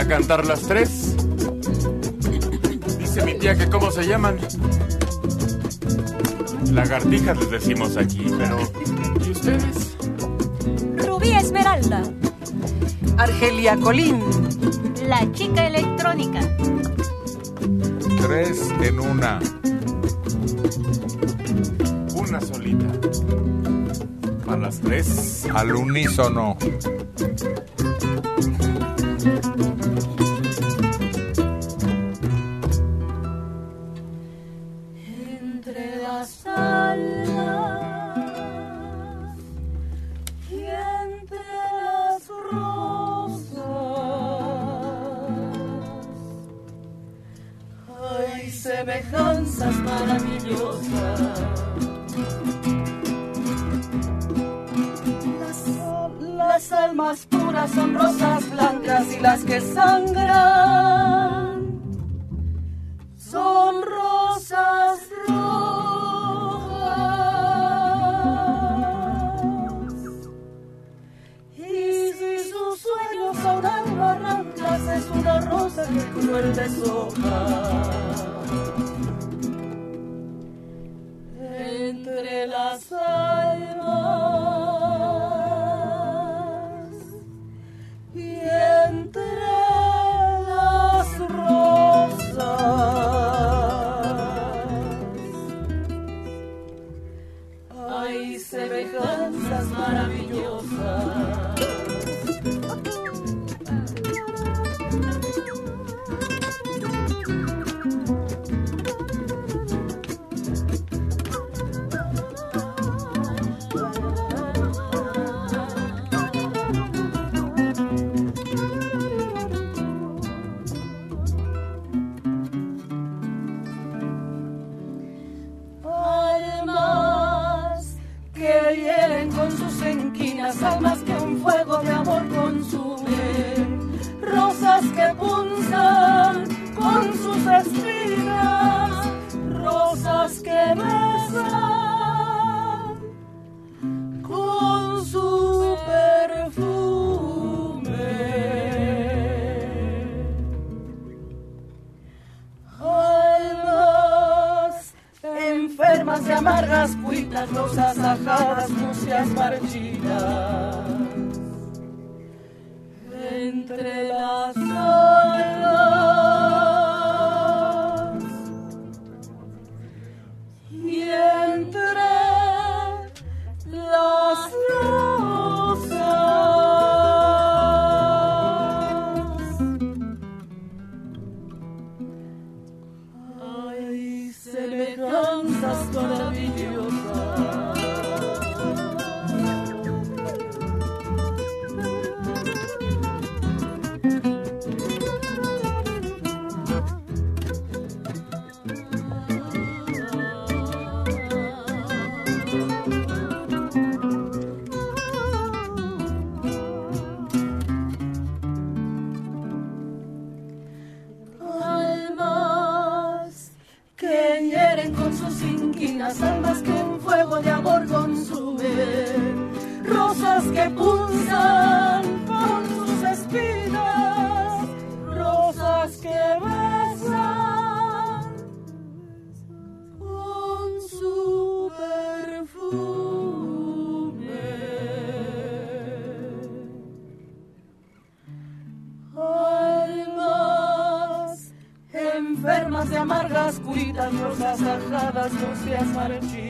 a cantar las tres. Dice mi tía que cómo se llaman. Lagartijas les decimos aquí, pero ¿y ustedes? Rubí Esmeralda. Argelia Colín. La chica electrónica. Tres en una. Una solita. A las tres. Al unísono. las almas que un fuego de amor consume, rosas que punzan. se as a.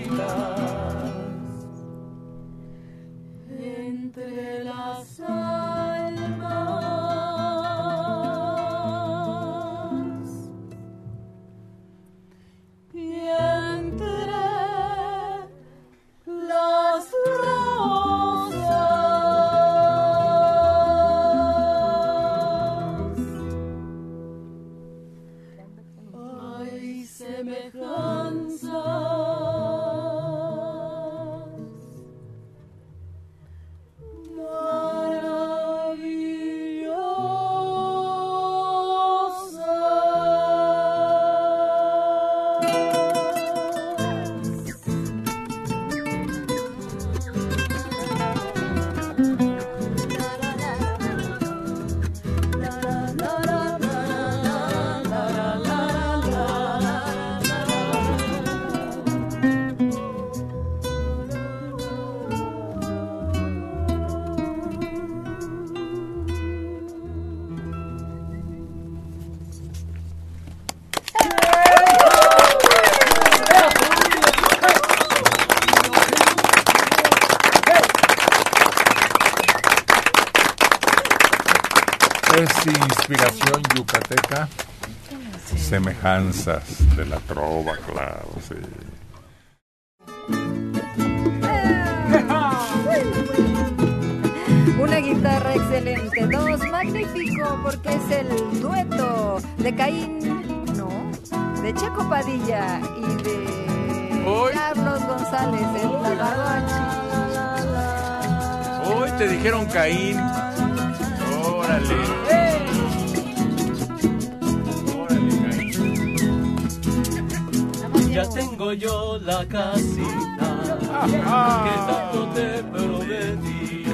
Semejanzas de la trova, claro, sí. Una guitarra excelente, dos magnífico porque es el dueto de Caín, no, de Checo Padilla y de Hoy. Carlos González, el Tamagotchi. Hoy te dijeron Caín. Órale. Órale, Ya tengo yo la casita que tanto te prometí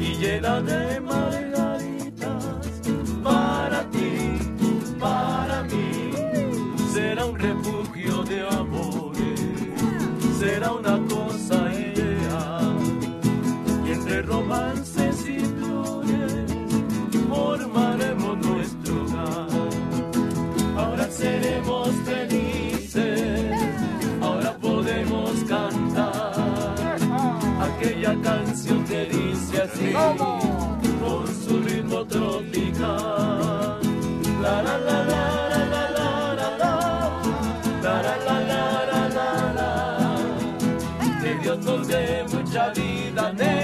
y llena de margaritas para ti, para mí. Será un refugio de amores, será una cosa ideal y entre romances y flores formaremos nuestro hogar. Ahora seremos así, con su ritmo tropical. La la la la la la la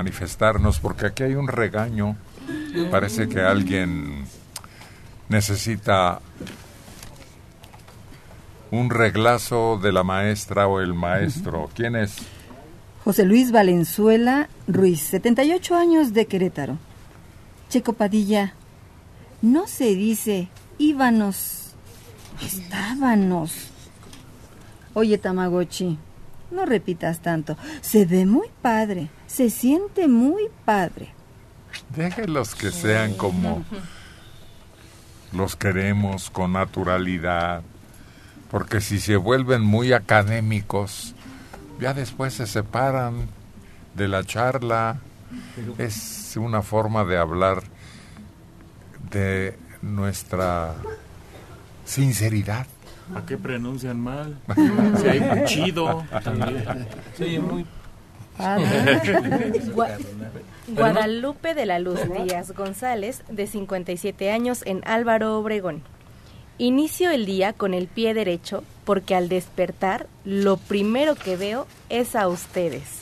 manifestarnos, porque aquí hay un regaño. Parece que alguien necesita un reglazo de la maestra o el maestro. ¿Quién es? José Luis Valenzuela Ruiz, 78 años de Querétaro. Checo Padilla, no se dice íbamos, estábamos. Oye, Tamagotchi, no repitas tanto. Se ve muy padre, se siente muy padre. Déjenlos que sean como los queremos con naturalidad, porque si se vuelven muy académicos, ya después se separan de la charla. Es una forma de hablar de nuestra sinceridad. ¿A qué pronuncian mal? Si hay un chido también. Sí, muy Gua- Guadalupe de la Luz Díaz González, de 57 años, en Álvaro Obregón. Inicio el día con el pie derecho porque al despertar lo primero que veo es a ustedes.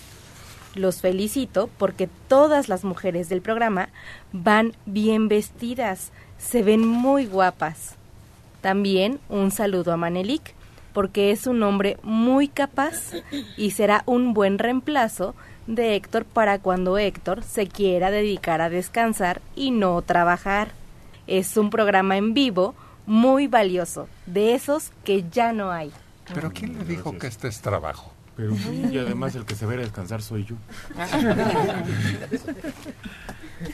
Los felicito porque todas las mujeres del programa van bien vestidas, se ven muy guapas. También un saludo a Manelik porque es un hombre muy capaz y será un buen reemplazo de Héctor para cuando Héctor se quiera dedicar a descansar y no trabajar. Es un programa en vivo muy valioso, de esos que ya no hay. Pero ¿quién le dijo que este es trabajo? Pero sí, y además el que se va ir a descansar soy yo.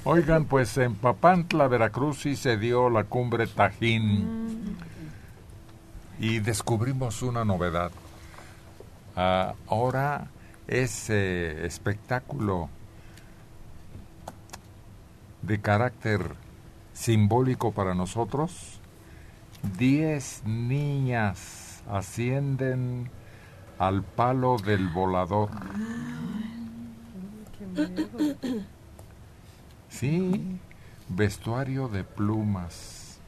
Oigan, pues en Papantla, Veracruz, sí se dio la cumbre Tajín. Y descubrimos una novedad. Ah, ahora ese espectáculo de carácter simbólico para nosotros, diez niñas ascienden al palo del volador. Sí, vestuario de plumas,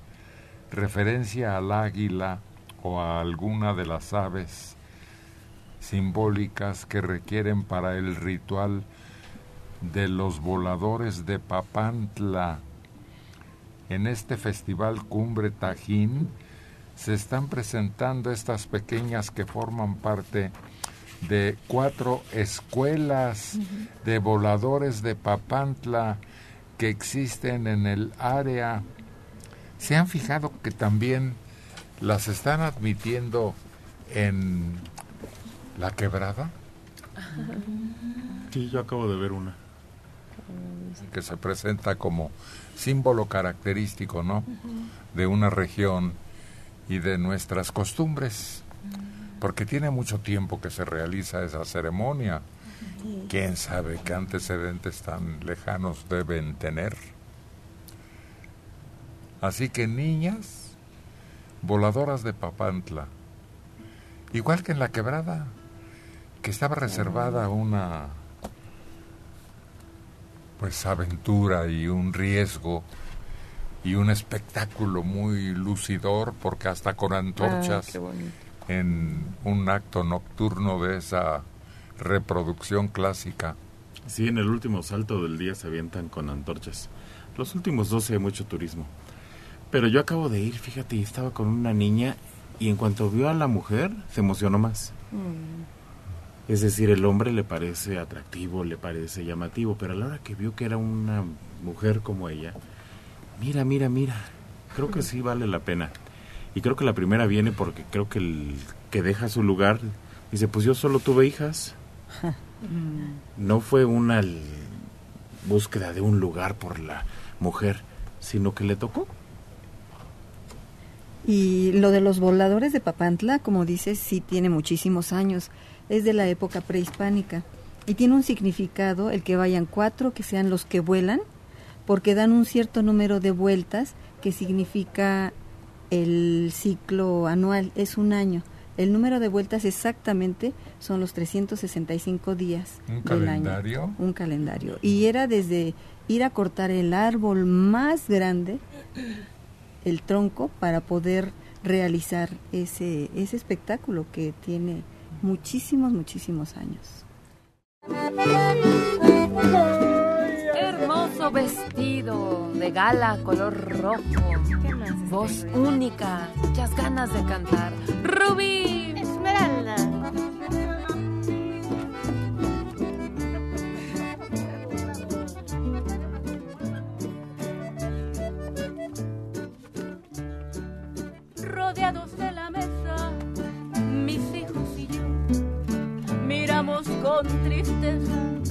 referencia al águila o a alguna de las aves simbólicas que requieren para el ritual de los voladores de Papantla. En este festival Cumbre Tajín se están presentando estas pequeñas que forman parte de cuatro escuelas de voladores de Papantla que existen en el área. ¿Se han fijado que también las están admitiendo en la quebrada? Sí, yo acabo de ver una. Que se presenta como símbolo característico, ¿no? De una región y de nuestras costumbres. Porque tiene mucho tiempo que se realiza esa ceremonia. ¿Quién sabe qué antecedentes tan lejanos deben tener? Así que niñas, voladoras de Papantla, igual que en la quebrada, que estaba reservada una pues aventura y un riesgo y un espectáculo muy lucidor porque hasta con antorchas en un acto nocturno de esa reproducción clásica. Sí, en el último salto del día se avientan con antorchas. Los últimos 12 hay mucho turismo. Pero yo acabo de ir, fíjate, y estaba con una niña y en cuanto vio a la mujer se emocionó más. Es decir, el hombre le parece atractivo, le parece llamativo, pero a la hora que vio que era una mujer como ella, mira, mira, mira, creo que sí vale la pena. Y creo que la primera viene porque creo que el que deja su lugar dice, pues yo solo tuve hijas. No fue una búsqueda de un lugar por la mujer, sino que le tocó. Y lo de los voladores de Papantla, como dices, sí tiene muchísimos años. Es de la época prehispánica. Y tiene un significado el que vayan cuatro, que sean los que vuelan, porque dan un cierto número de vueltas que significa el ciclo anual, es un año. El número de vueltas exactamente son los 365 días ¿Un del año. calendario? Un calendario. Y era desde ir a cortar el árbol más grande, el tronco, para poder realizar ese, ese espectáculo que tiene muchísimos, muchísimos años. Hermoso vestido de gala color rojo. Voz única, muchas ganas de cantar. Rubí. Esmeralda. Rodeados de la mesa, mis hijos y yo, miramos con tristeza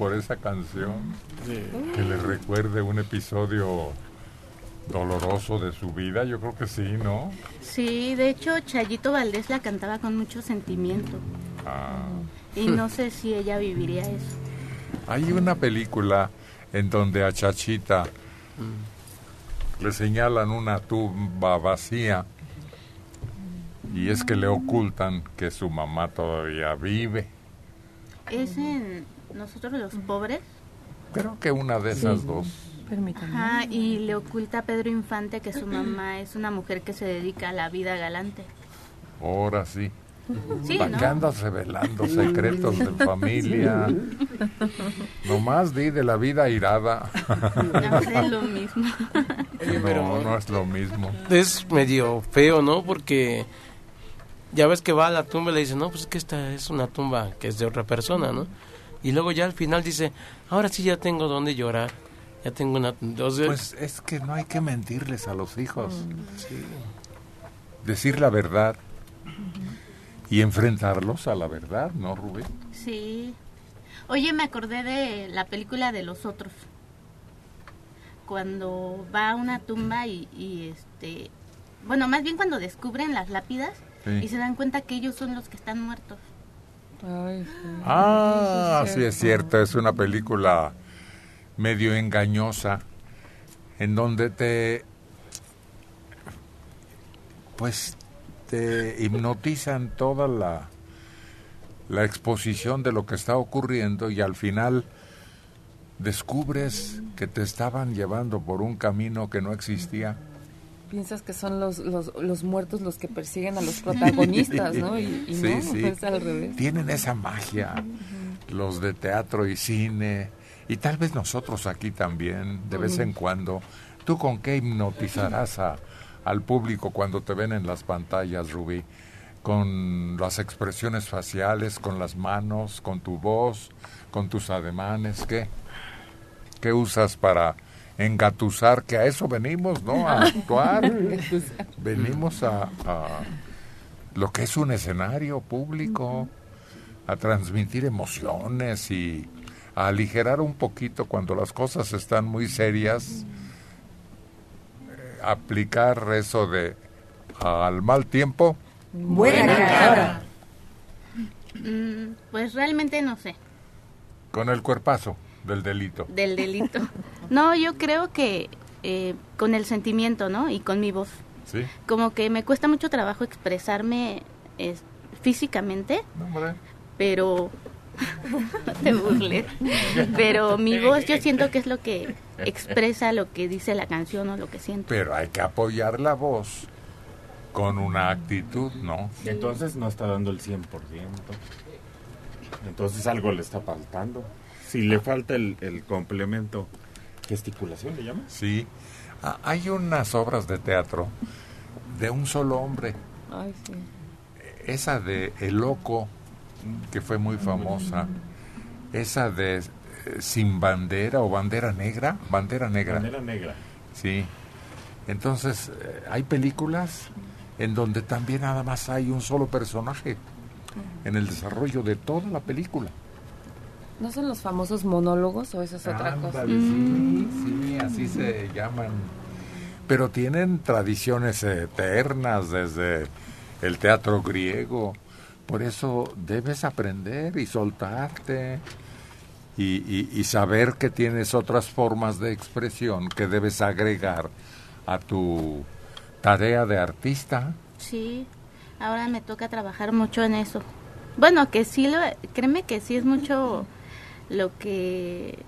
por esa canción? Que le recuerde un episodio doloroso de su vida. Yo creo que sí, ¿no? Sí, de hecho Chayito Valdés la cantaba con mucho sentimiento Ah. y no sé si ella viviría eso. Hay una película en donde a Chachita le señalan una tumba vacía y es que le ocultan que su mamá todavía vive. Es en Nosotros los Pobres. Creo que una de esas dos. Permítame. Ajá, y le oculta a Pedro Infante que su mamá es una mujer que se dedica a la vida galante. Ahora sí. Sí, ¿Para ¿no? qué andas revelando secretos de familia? Nomás di de la vida irada. No, es lo mismo. No, no es lo mismo. Es medio feo, ¿no? Porque ya ves que va a la tumba y le dice, no, pues es que esta es una tumba que es de otra persona, ¿no? Y luego ya al final dice, ahora sí ya tengo donde llorar. Ya tengo una... Entonces, Pues es que no hay que mentirles a los hijos. Decir la verdad y enfrentarlos a la verdad, ¿no, Rubén? Sí. Oye, me acordé de la película de los otros. Cuando va a una tumba y, y, este... Bueno, más bien cuando descubren las lápidas Sí. y se dan cuenta que ellos son los que están muertos. Ah, sí es cierto, es una película medio engañosa en donde te pues te hipnotizan toda la la exposición de lo que está ocurriendo y al final descubres que te estaban llevando por un camino que no existía. Piensas que son los, los, los muertos los que persiguen a los protagonistas, ¿no? Y, y Sí, no, sí. es al revés. Tienen esa magia, los de teatro y cine, y tal vez nosotros aquí también, de vez en cuando. ¿Tú con qué hipnotizarás a, al público cuando te ven en las pantallas, Rubí? ¿Con las expresiones faciales, con las manos, con tu voz, con tus ademanes? ¿Qué? ¿Qué usas para engatusar? Que a eso venimos, ¿no? A actuar. venimos a, a lo que es un escenario público, a transmitir emociones y a aligerar un poquito cuando las cosas están muy serias, eh, aplicar eso de al mal tiempo. Buena cara. Mm, pues realmente no sé Con el cuerpazo del delito. del delito. No, yo creo que eh, con el sentimiento, ¿no? Y con mi voz. ¿Sí? Como que me cuesta mucho trabajo expresarme es- físicamente, No, hombre. pero no te burles. Pero mi voz yo siento que es lo que expresa lo que dice la canción o lo que siento. Pero hay que apoyar la voz con una actitud, ¿no? Entonces no está dando el 100%. Entonces algo le está faltando. Si le falta el, el complemento, gesticulación le llamas. Sí. Ah, hay unas obras de teatro de un solo hombre. Ay, sí. Esa de El Loco, que fue muy famosa. Esa de eh, Sin Bandera o Bandera Negra. Bandera Negra. Bandera negra. Sí. Entonces, eh, hay películas en donde también nada más hay un solo personaje en el desarrollo de toda la película. ¿No son los famosos monólogos o eso es otra cosa? Sí, sí, así se llaman. Pero tienen tradiciones eternas desde el teatro griego. por eso debes aprender y soltarte y, y- y saber que tienes otras formas de expresión que debes agregar a tu tarea de artista. Sí, ahora me toca trabajar mucho en eso. Bueno, que sí, lo, créeme que sí es mucho lo que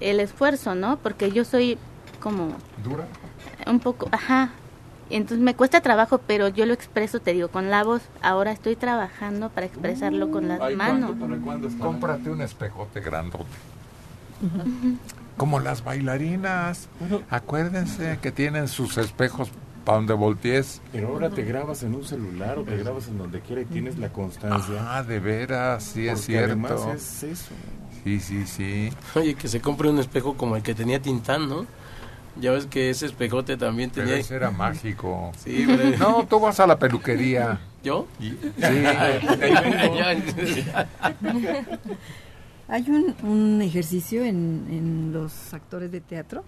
el esfuerzo, ¿no? Porque yo soy como ¿Dura? un poco, ajá. Entonces me cuesta trabajo, pero yo lo expreso, te digo, con la voz. Ahora estoy trabajando para expresarlo con las Ay, manos. ¿cuándo, para cuándo está? Cómprate un espejote grandote. Como las bailarinas. Acuérdense que tienen sus espejos para donde voltees. Pero ahora te grabas en un celular o te grabas en donde quiera y tienes la constancia. Ah, de veras, sí es cierto. además es eso. Sí, sí, sí. Oye, que se compre un espejo como el que tenía Tintán, ¿no? Ya ves que ese espejote también Pero tenía... ese era mágico. Sí, pero- No, tú vas a la peluquería. ¿Yo? Sí. Hay un, un ejercicio en, en los actores de teatro,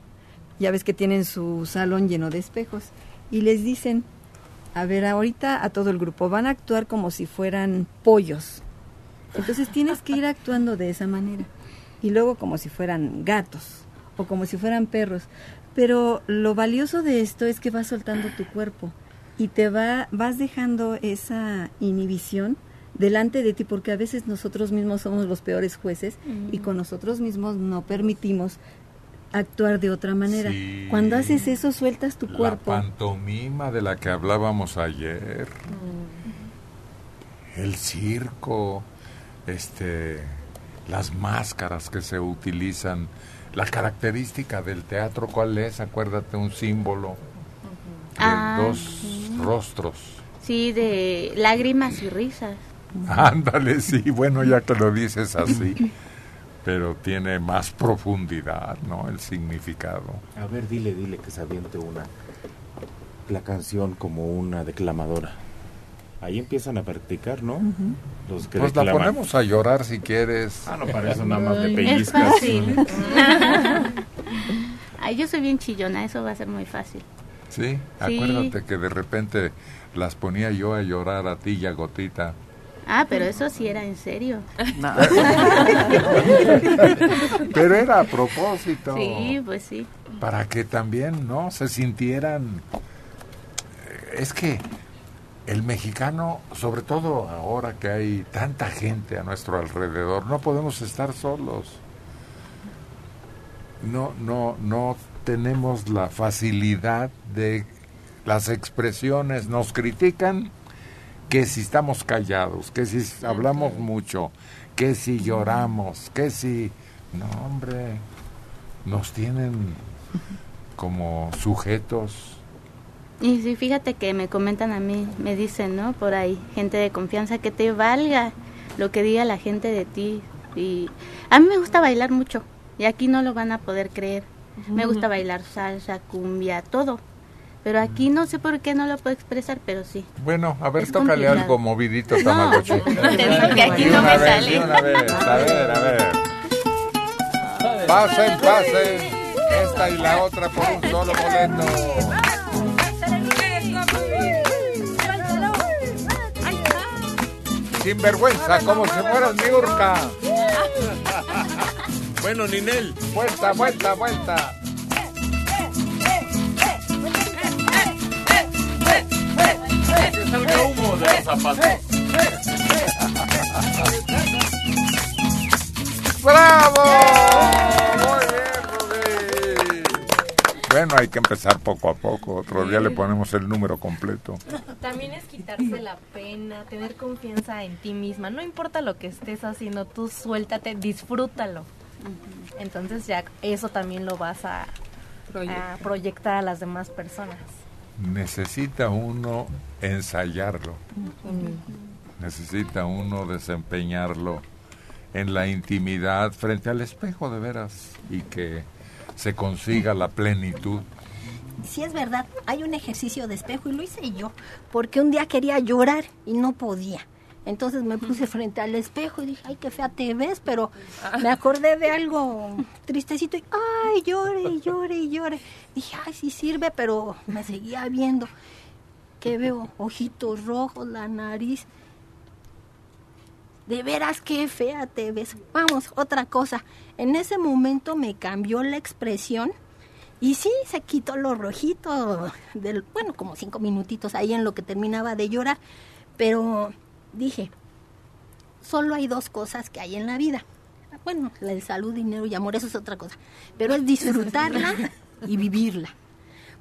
ya ves que tienen su salón lleno de espejos, y les dicen, a ver, ahorita a todo el grupo, van a actuar como si fueran pollos. Entonces tienes que ir actuando de esa manera. Y luego como si fueran gatos o como si fueran perros. Pero lo valioso de esto es que vas soltando tu cuerpo y te va, vas dejando esa inhibición delante de ti, porque a veces nosotros mismos somos los peores jueces y con nosotros mismos no permitimos actuar de otra manera. Sí. Cuando haces eso, sueltas tu La cuerpo. pantomima de la que hablábamos ayer. El circo, este, las máscaras que se utilizan. La característica del teatro, ¿cuál es? Acuérdate, un símbolo de Ah, dos sí. rostros. Sí, de lágrimas y risas. Ándale, sí, bueno, ya que lo dices así. Pero tiene más profundidad, ¿no? El significado. A ver, dile, dile que se aviente una. La canción como una declamadora. Ahí empiezan a practicar, ¿no? Los que Pues la ponemos a llorar si quieres. Ah, no, para eso nada más Es pellizcas. fácil. Ay, yo soy bien chillona, eso va a ser muy fácil. Sí, Sí. acuérdate que de repente las ponía yo a llorar a ti y a Gotita. Ah, pero eso sí era en serio. Pero era a propósito. Sí, pues sí. Para que también, ¿no? Se sintieran... Eh, Es que el mexicano, sobre todo ahora que hay tanta gente a nuestro alrededor, no podemos estar solos. No, no, no tenemos la facilidad de las expresiones. Nos critican que si estamos callados, que si hablamos mucho, que si lloramos, que si... No, hombre, nos tienen como sujetos. Y sí, fíjate que me comentan a mí, me dicen, ¿no? Por ahí, gente de confianza, que te valga lo que diga la gente de ti. Y a mí me gusta bailar mucho, y aquí no lo van a poder creer. Me gusta bailar salsa, cumbia, todo. Pero aquí no sé por qué no lo puedo expresar, pero sí. Bueno, a ver, Es tócale complicado. algo movidito, No, Tamagotchi. eso que aquí no me vez, sale. una vez, a ver, a ver. Pasen, pasen. Esta y la otra por un solo boleto. Sin vergüenza, como si fueras mi urca. Bueno, Ninel. Vuelta, vuelta, vuelta. Que salga humo de los zapatos. ¡Bravo! Bueno, hay que empezar poco a poco. Otro día le ponemos el número completo. También es quitarse la pena, tener confianza en ti misma. No importa lo que estés haciendo, tú suéltate, disfrútalo. Entonces ya eso también lo vas a, a proyectar a las demás personas. Necesita uno ensayarlo. Necesita uno desempeñarlo en la intimidad frente al espejo de veras y que se consiga la plenitud. Sí es verdad, hay un ejercicio de espejo y lo hice yo, porque un día quería llorar y no podía. Entonces me puse frente al espejo y dije, ay, qué fea te ves, pero me acordé de algo tristecito y, ay, llore y llore y llore. Dije, ay, sí sirve, pero me seguía viendo. que veo? Ojitos rojos, la nariz. De veras qué fea te ves. Vamos, otra cosa. En ese momento me cambió la expresión y sí, se quitó lo rojito, del, bueno, como cinco minutitos ahí en lo que terminaba de llorar. Pero dije, solo hay dos cosas que hay en la vida. Bueno, la de salud, dinero y amor, eso es otra cosa. Pero es disfrutarla y vivirla.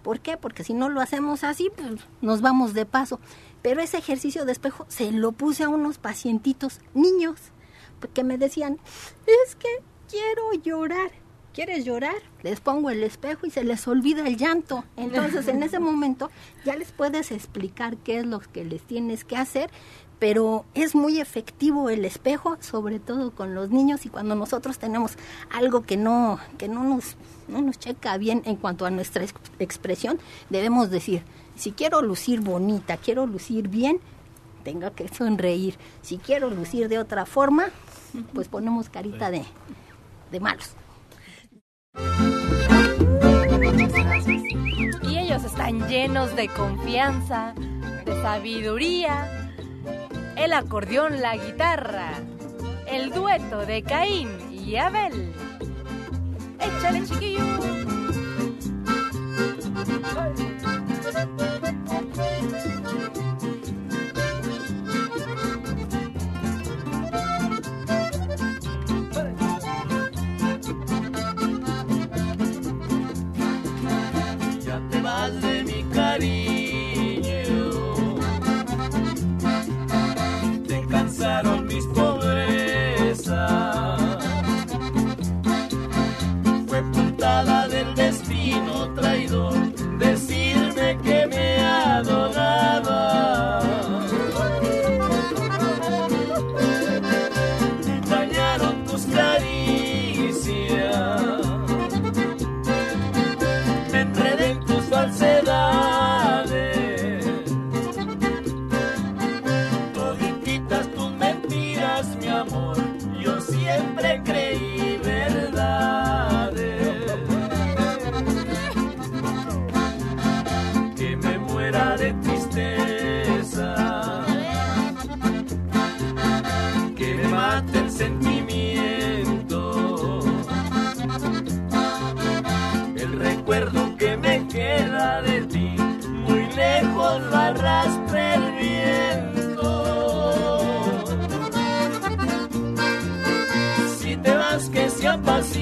¿Por qué? Porque si no lo hacemos así, pues nos vamos de paso. Pero ese ejercicio de espejo se lo puse a unos pacientitos niños que me decían, es que quiero llorar. ¿Quieres llorar? Les pongo el espejo y se les olvida el llanto. Entonces, en ese momento ya les puedes explicar qué es lo que les tienes que hacer, pero es muy efectivo el espejo, sobre todo con los niños y cuando nosotros tenemos algo que no que no nos no nos checa bien en cuanto a nuestra ex- expresión, debemos decir, si quiero lucir bonita, quiero lucir bien, tengo que sonreír. Si quiero lucir de otra forma, pues ponemos carita de, de malos. Y ellos están llenos de confianza, de sabiduría. El acordeón, la guitarra. El dueto de Caín y Abel. Échale, chiquillo. Vas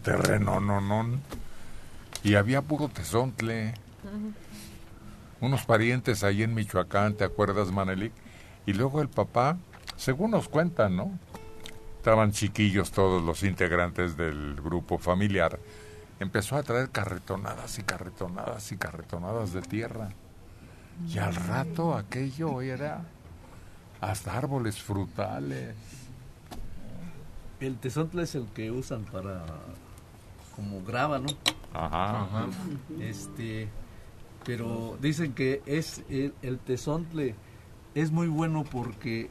un terreno nonón y había puro tesontle. Unos parientes ahí en Michoacán, ¿te acuerdas, Manelik? Y luego el papá, según nos cuentan, ¿no? Estaban chiquillos todos los integrantes del grupo familiar empezó a traer carretonadas y carretonadas y carretonadas de tierra. Y al rato aquello era hasta árboles frutales. El tesontle es el que usan para como grava, ¿no? Ajá. Este, pero dicen que es el, el tesontle es muy bueno porque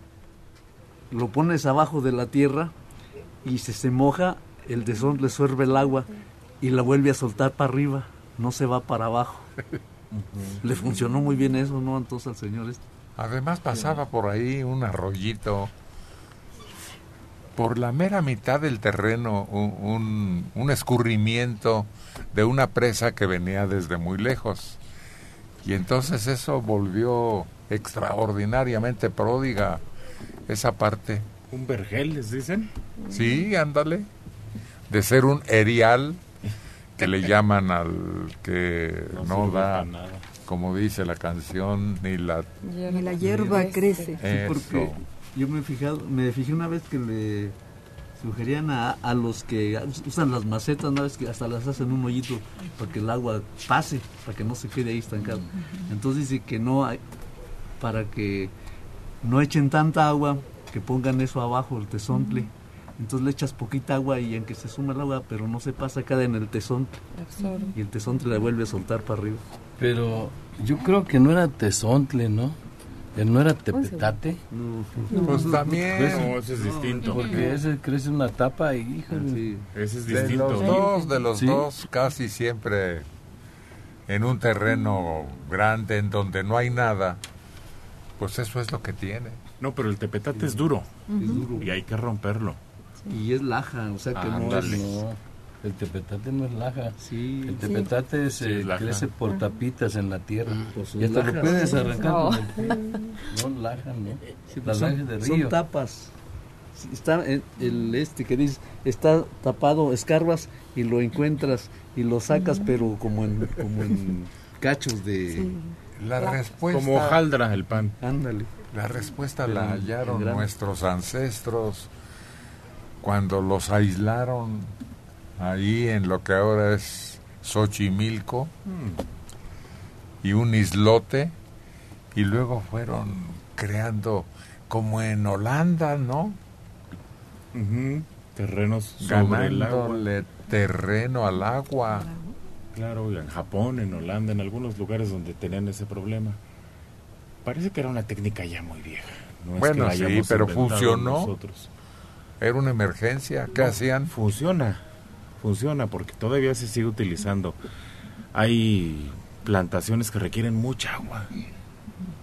lo pones abajo de la tierra y si se moja, el tesontle suerve el agua y la vuelve a soltar para arriba, no se va para abajo. Le funcionó muy bien eso, ¿no? Entonces al señor este. Además pasaba por ahí un arroyito. Por la mera mitad del terreno, un, un- un escurrimiento de una presa que venía desde muy lejos. Y entonces eso volvió extraordinariamente pródiga esa parte. ¿Un vergel, les dicen? Sí, ándale. De ser un erial que le llaman al que No da, como dice la canción, ni la... Ni la hierba crece. Sí, porque Eso. Yo me he fijado, me fijé una vez que le sugerían a, a los que usan las macetas, una vez que hasta las hacen un hoyito para que el agua pase, para que no se quede ahí estancado. Entonces dice que no hay, para que no echen tanta agua, que pongan eso abajo, el tesontle. Entonces le echas poquita agua y aunque se suma el agua, pero no se pasa, queda en el tesontle. Y el tesontle la vuelve a soltar para arriba. Pero yo creo que no era tesontle, ¿no? No era tepetate. Pues también. No, ese es distinto. Porque ese crece una tapa y híjole. Ese es De distinto. los dos, de los Sí. dos, casi siempre en un terreno grande en donde no hay nada, pues eso es lo que tiene. No, pero el tepetate es duro. Es duro. Y hay que romperlo. Y es laja, o sea que no es... No, el tepetate no es laja. Sí, El tepetate se Sí, es laja. crece por tapitas en la tierra. Pues y hasta lo puedes arrancar No. No, laja, ¿no? Sí, Las pues son, lajas de son río. tapas. Está el, el este que dices, está tapado, escarbas y lo encuentras y lo sacas, pero como en, como en cachos de... La respuesta, Como hojaldra el pan. Ándale. la respuesta la hallaron nuestros ancestros cuando los aislaron ahí en lo que ahora es Xochimilco y un islote y luego fueron creando como en Holanda, ¿no? Terrenos sobre el agua. Ganándole terreno al agua. Claro, y en Japón, en Holanda, en algunos lugares donde tenían ese problema. Parece que era una técnica ya muy vieja. No es Bueno, que la sí, pero funcionó. nosotros. Era una emergencia. ¿Qué No, hacían? Funciona, funciona porque todavía se sigue utilizando. Hay plantaciones que requieren mucha agua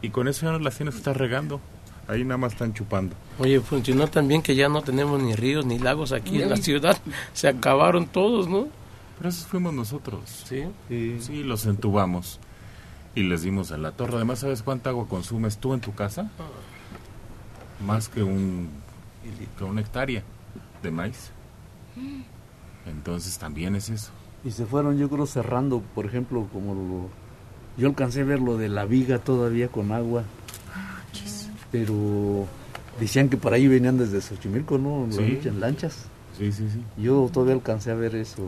y con eso ya no las tienes que estar regando. Ahí nada más están chupando. Oye, funcionó también que ya no tenemos ni ríos ni lagos aquí en la ciudad. Se acabaron todos, ¿no? Pero esos fuimos nosotros. Sí. Sí, los entubamos y les dimos a la torre. Además, ¿sabes cuánta agua consumes tú en tu casa? Más que un que una hectárea de maíz. Entonces también es eso. Y se fueron, yo creo, cerrando, por ejemplo, como lo... Yo alcancé a ver lo de la viga todavía con agua. Pero decían que por ahí venían desde Xochimilco, ¿no? Sí. Lanchas, lanchas. Sí, sí, sí. Yo todavía alcancé a ver eso.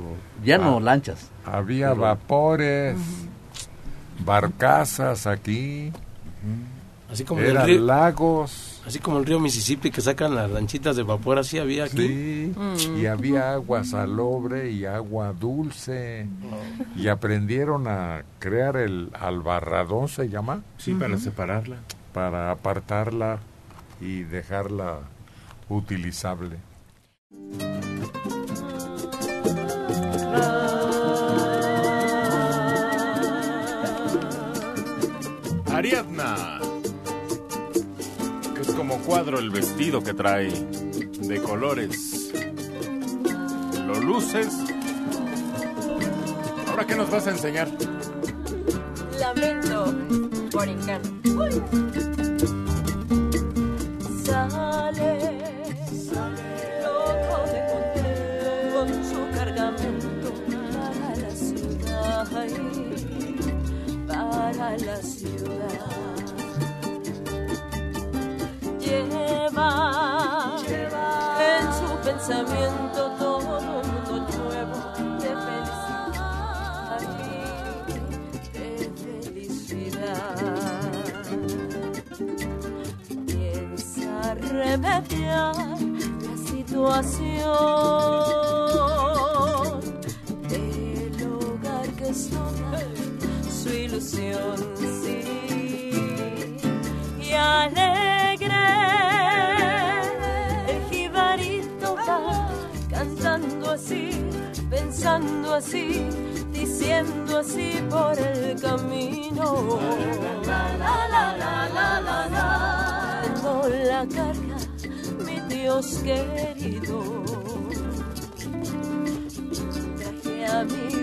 Ya no Ah. lanchas. Había Pero- vapores, barcazas aquí, Así como el eran río, lagos, así como el río Mississippi que sacan las lanchitas de vapor, así había aquí. sí, y había agua salobre y agua dulce. Y aprendieron a crear el albarradón, se llama, Sí, para separarla. para apartarla y dejarla utilizable. Ariadna. Como cuadro el vestido que trae de colores. ¿Lo luces? ¿Ahora qué nos vas a enseñar? Lamento por. Sale, loco de contento con su cargamento para la ciudad, para la ciudad. lleva, en su pensamiento todo mundo nuevo de felicidad, de felicidad. Piensa remediar la situación del hogar que sola su ilusión sí y alegría pensando así, diciendo así por el camino. La, la, la, la, la, la, la. La carga, mi Dios querido. Traje a mi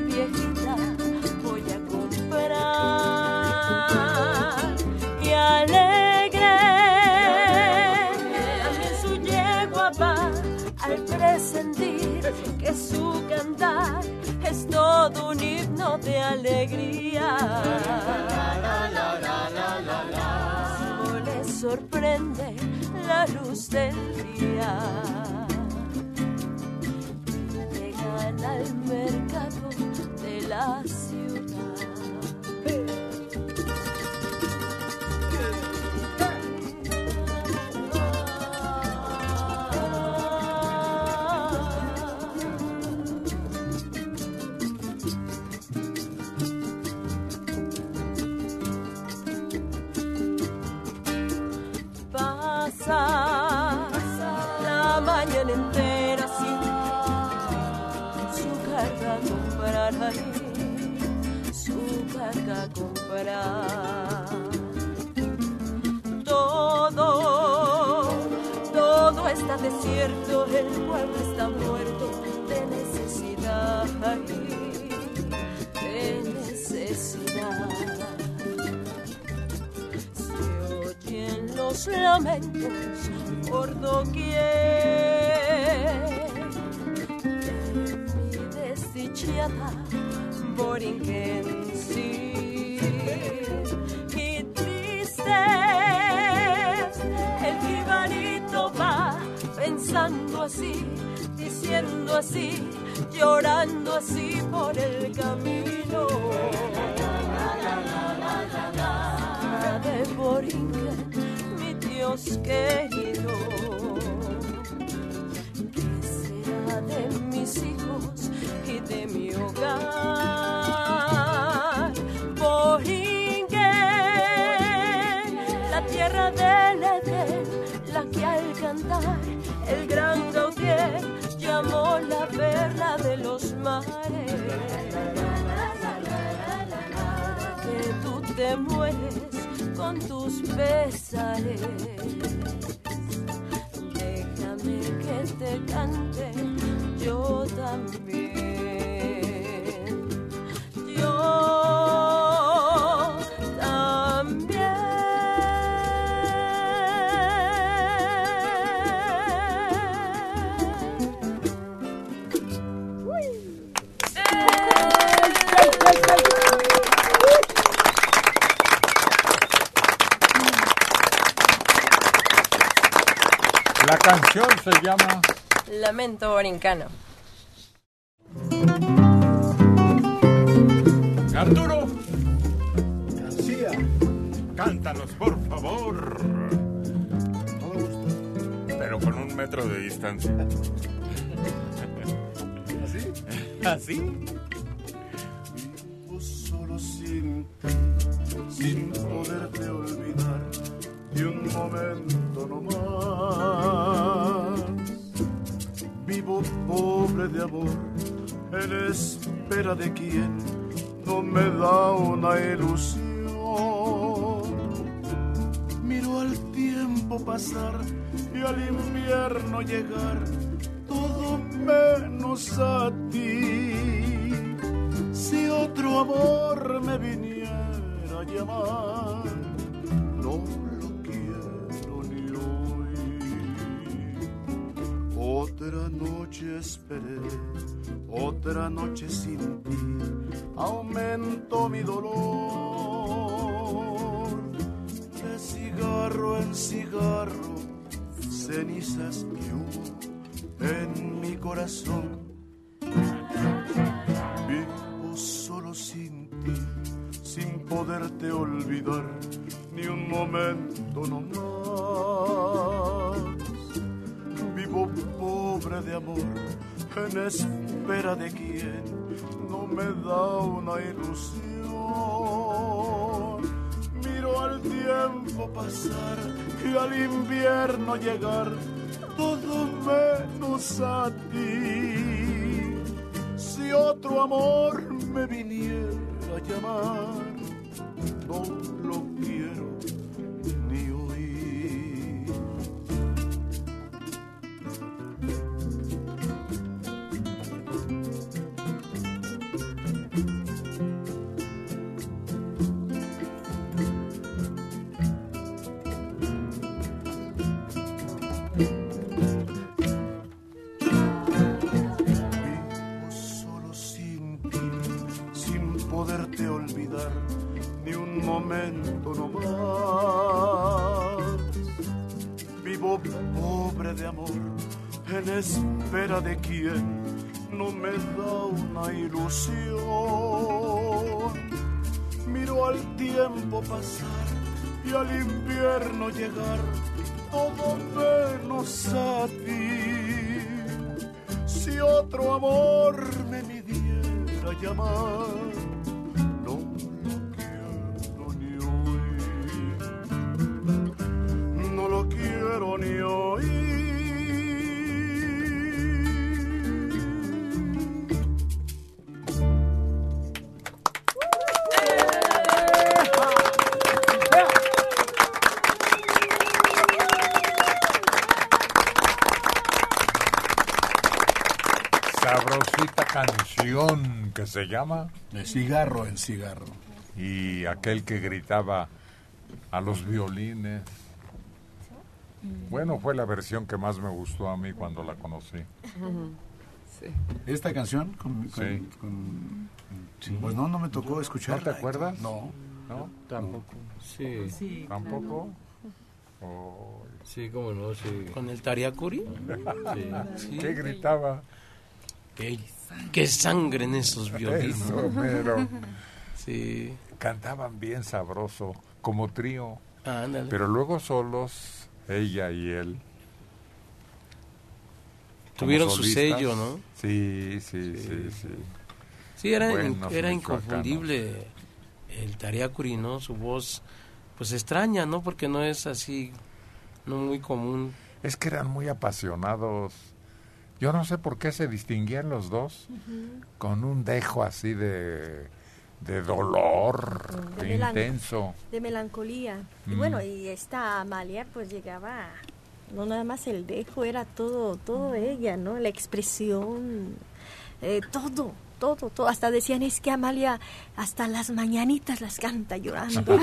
es todo un himno de alegría. No le sorprende la luz del día. Llegan al mercado el pueblo está muerto de necesidad, de necesidad. Se oyen los lamentos por doquier mi desdichada borinquense y triste pensando así diciendo así llorando así por el camino de Borinquen, mi Dios querido. ¿Qué será de mis hijos y de mi hogar? Borinquen, la tierra del Edén, la que al cantar el gran Gautier llamó la perla de los mares. Que tú te mueres con tus pesares. Déjame que te cante yo también. La canción se llama Lamento Borincano. Arturo. García. Cántanos, por favor. Pero con un metro de distancia. ¿Así? ¿Así? De quien no me da una ilusión. Miro al tiempo pasar y al invierno llegar, noche sin ti, aumento mi dolor. De cigarro en cigarro, cenizas que hubo en mi corazón. Vivo solo sin ti, sin poderte olvidar ni un momento no más. pobre de amor, en espera de quien no me da una ilusión. Miro al tiempo pasar y al invierno llegar, todo menos a ti. Si otro amor me viniera a llamar, no lo quiero al invierno llegar, todo menos a ti. Si otro amor me midiera llamar, que se llama De cigarro en cigarro. y aquel que gritaba a los violines. Bueno, fue la versión que más me gustó a mí cuando la conocí. Esta canción, con, con- Sí. con- pues no, no me tocó escucharla. ¿No te acuerdas? No. ¿No? Tampoco. Sí. Sí. ¿Tampoco? Oh. Sí, cómo no, sí. ¿Con el Tariacuri? Sí. ¿Qué gritaba? ¿Qué, qué sangre en esos violines. Eso, mero. Sí. Cantaban bien sabroso, como trío. Ándale. Pero luego solos, ella y él. Tuvieron su solistas. sello, ¿no? Sí, sí, sí, sí. Sí, era, Buenos era michoacanos. inconfundible el Tariacuri, ¿no? Su voz, pues extraña, ¿no? Porque no es así, no muy común. Es que eran muy apasionados. Yo no sé por qué se distinguían los dos con un dejo así de, de dolor De intenso. de melancolía. Y Mm. bueno, y esta Amalia pues llegaba, no nada más el dejo, era todo, todo ella, ¿no? La expresión, eh, todo, todo, todo. Hasta decían, es que Amalia hasta las mañanitas las canta llorando.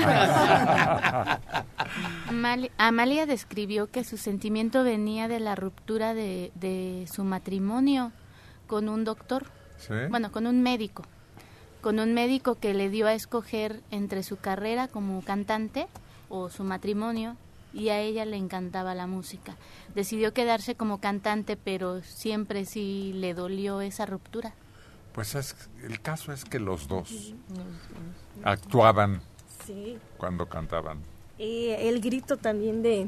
Amali- Amalia describió que su sentimiento venía de la ruptura de, de su matrimonio con un doctor, ¿Sí? bueno, con un médico, con un médico que le dio a escoger entre su carrera como cantante o su matrimonio y a ella le encantaba la música. Decidió quedarse como cantante, pero siempre sí le dolió esa ruptura. Pues es, el caso es que los dos actuaban Sí. cuando cantaban. Y el grito también de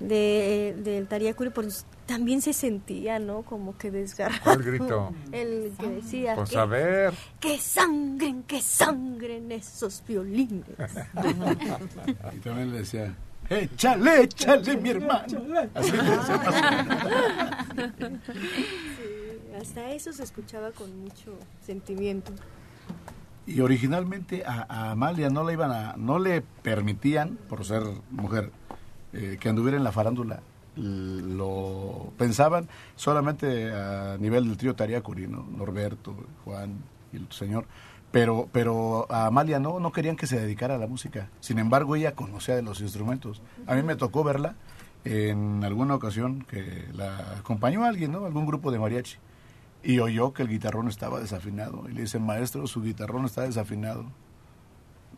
de del Tariacuri pues también se sentía, ¿no? Como que desgarrado. ¿Cuál grito? El que decía Pues que, a ver. que sangren, que sangren esos violines. Y también le decía, échale, échale, mi hermano. Así le decía. Hasta eso se escuchaba con mucho sentimiento. Y originalmente a, Amalia no le iban a, no le permitían, por ser mujer, eh, que anduviera en la farándula. Lo pensaban solamente a nivel del trío Tariacuri, ¿no? Norberto, Juan y el señor. Pero, pero a Amalia no, no querían que se dedicara a la música. Sin embargo, ella conocía de los instrumentos. A mí me tocó verla en alguna ocasión que la acompañó alguien, ¿no? Algún grupo de mariachi. Y oyó que el guitarrón estaba desafinado. Y le dice, maestro, su guitarrón está desafinado.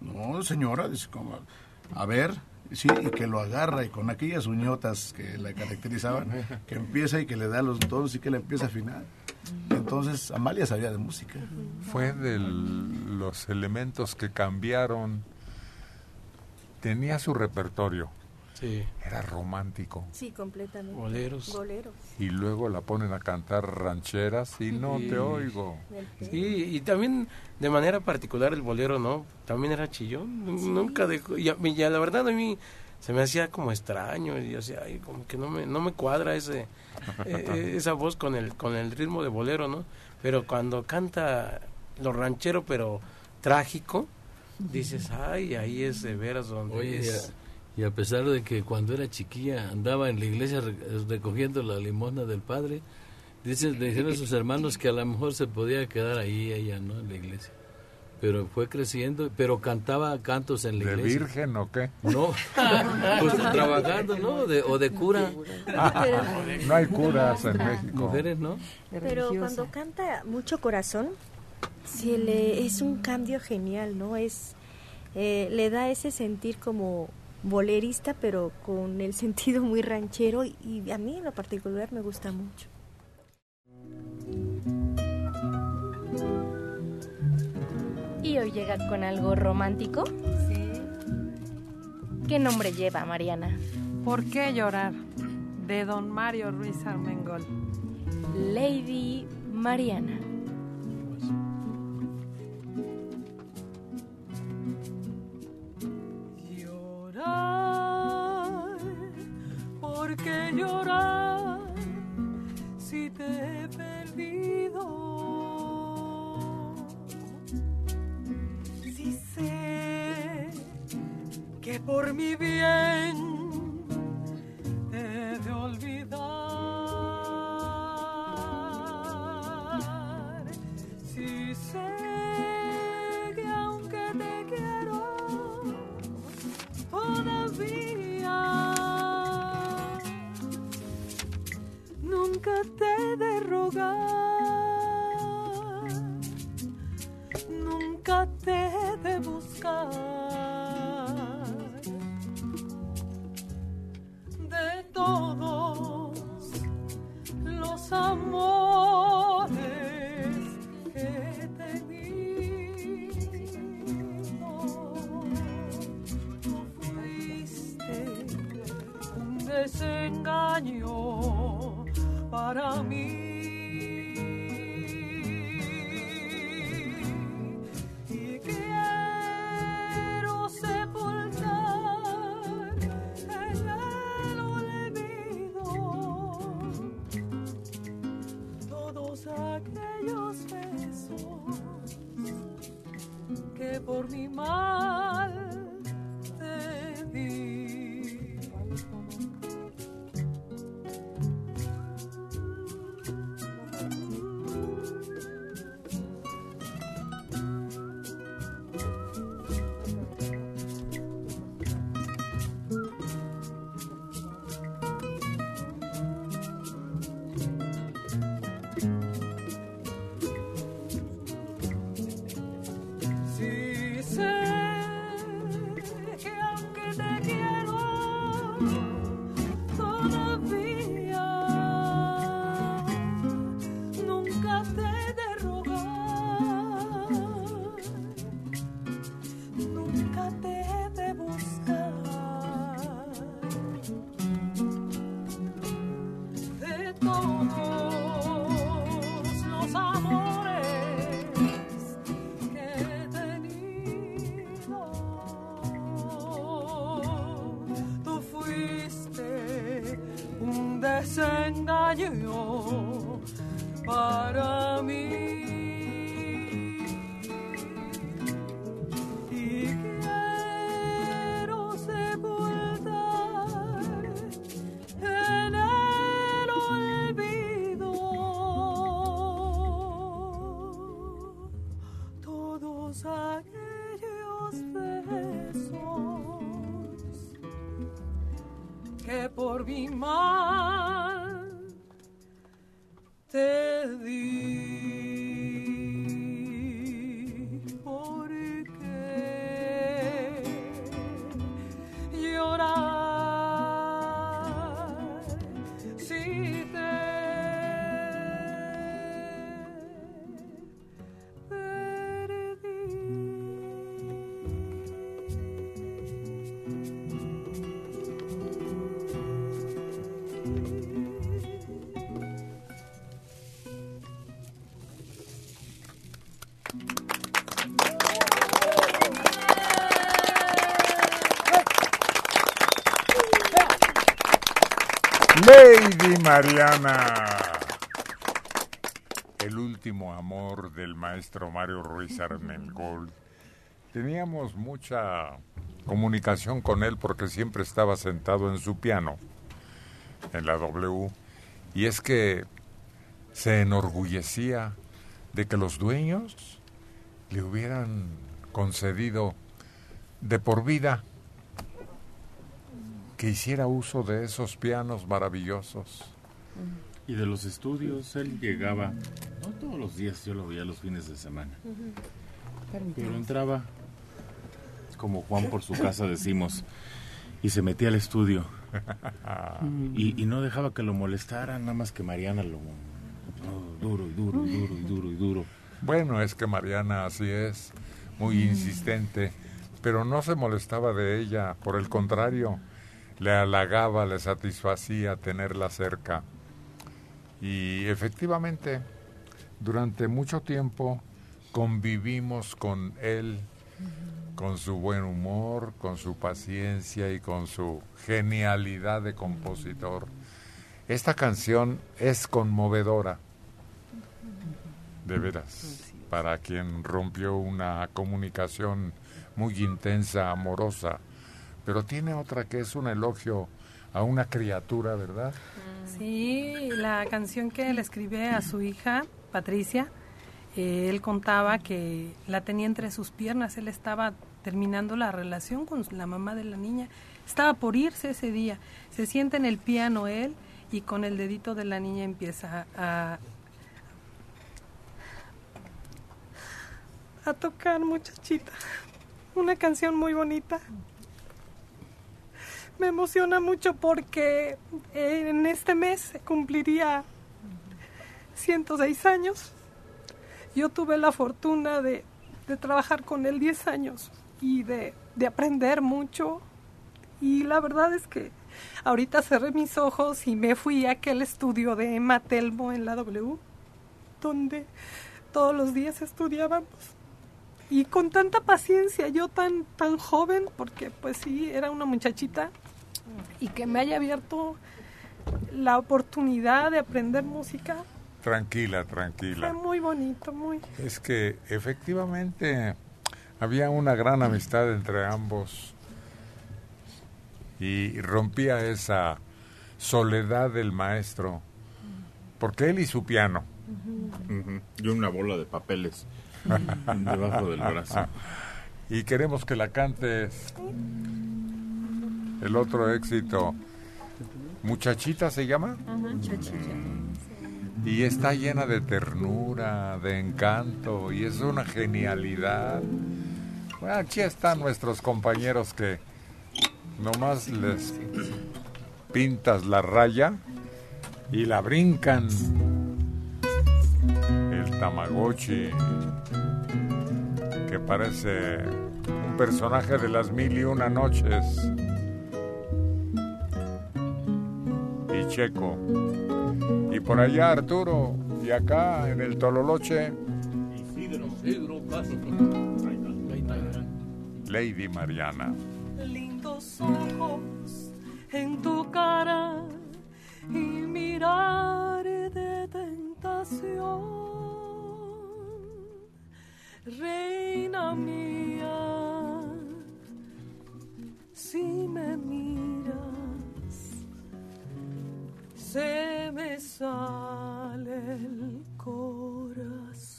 No, señora, dice, como, a ver, sí, y que lo agarra y con aquellas uñotas que la caracterizaban, que empieza y que le da los tonos y que le empieza a afinar. Entonces, Amalia sabía de música. Fue de los elementos que cambiaron. Tenía su repertorio. Sí. Era romántico. Sí, completamente. Boleros. Boleros. Y luego la ponen a cantar rancheras y no Sí. te oigo. Sí, y también de manera particular el bolero, ¿no? También era chillón, nunca dejó, y, a mí, ya la verdad a mí se me hacía como extraño, y decía, ay, como que no me, no me cuadra ese, eh, esa voz con el, con el ritmo de bolero, ¿no? Pero cuando canta lo ranchero, pero trágico, dices, ay, ahí es de veras donde Oye, es... y a, pesar de que cuando era chiquilla andaba en la iglesia re- recogiendo la limosna del padre, dicen, le dijeron a sus hermanos que a lo mejor se podía quedar ahí ella, ¿no? En la iglesia. Pero fue creciendo, pero cantaba cantos en la ¿De iglesia. virgen o qué? No, pues trabajando, ¿no? De- o de cura. no hay curas en México. Mujeres, ¿no? Pero cuando canta mucho corazón, sí le, es un cambio genial, ¿no? Es eh, le da ese sentir como bolerista, pero con el sentido muy ranchero y, y a mí en lo particular me gusta mucho. Y hoy llega con algo romántico. Sí. ¿Qué nombre lleva, Mariana? ¿Por qué llorar? De don Mario Ruiz Armengol. Lady Mariana. ¿Por qué llorar si te he perdido? Si sé que por mi bien he de olvidar. Si sé te he de rogar, nunca te de buscar. De todos los amores que he tenido, tú fuiste un desengaño para mí. Y quiero sepultar en el olvido todos aquellos besos que por mi mal para Lady Mariana. El último amor del maestro Mario Ruiz Armengol. Teníamos mucha comunicación con él porque siempre estaba sentado en su piano, en la W, y es que se enorgullecía de que los dueños le hubieran concedido de por vida que hiciera uso de esos pianos maravillosos. Y de los estudios, él llegaba, no todos los días, yo lo veía los fines de semana. Pero entraba, como Juan por su casa decimos, y se metía al estudio. Y, y no dejaba que lo molestaran, nada más que Mariana lo... duro y duro y duro y duro y duro. Bueno, es que Mariana así es, muy insistente, pero no se molestaba de ella, por el contrario, le halagaba, le satisfacía tenerla cerca. Y efectivamente, durante mucho tiempo convivimos con él, con su buen humor, con su paciencia y con su genialidad de compositor. Esta canción es conmovedora, de veras, para quien rompió una comunicación muy intensa, amorosa, pero tiene otra que es un elogio a una criatura, ¿verdad? Sí, la canción que le escribe a su hija, Patricia, eh, él contaba que la tenía entre sus piernas, él estaba terminando la relación con la mamá de la niña, estaba por irse ese día, se sienta en el piano él y con el dedito de la niña empieza a, a tocar muchachita, una canción muy bonita me emociona mucho porque eh, en este mes cumpliría 106 años. Yo tuve la fortuna de, de trabajar con él 10 años y de, de, aprender mucho. Y la verdad es que ahorita cerré mis ojos y me fui a aquel estudio de Emma Telmo en la W, donde todos los días estudiábamos. Y con tanta paciencia, yo tan, tan joven, porque pues sí, era una muchachita, y que me haya abierto la oportunidad de aprender música. Tranquila, tranquila. Fue muy bonito, muy. Es que efectivamente había una gran amistad entre ambos y rompía esa soledad del maestro, porque él y su piano. Uh -huh. Y una bola de papeles debajo del brazo. Y queremos que la cantes el otro éxito. Muchachita se llama. Muchachita. Y está llena de ternura, de encanto, y es una genialidad. Bueno, aquí están nuestros compañeros que nomás les pintas la raya y la brincan. El Tamagotchi, que parece un personaje de las mil y una noches. Checo. Y por allá Arturo, y acá en el Tololoche. Isidro, Isidro Lady Mariana. Lindos ojos en tu cara y mirar de tentación. Reina mía, si me miras se me sale el corazón.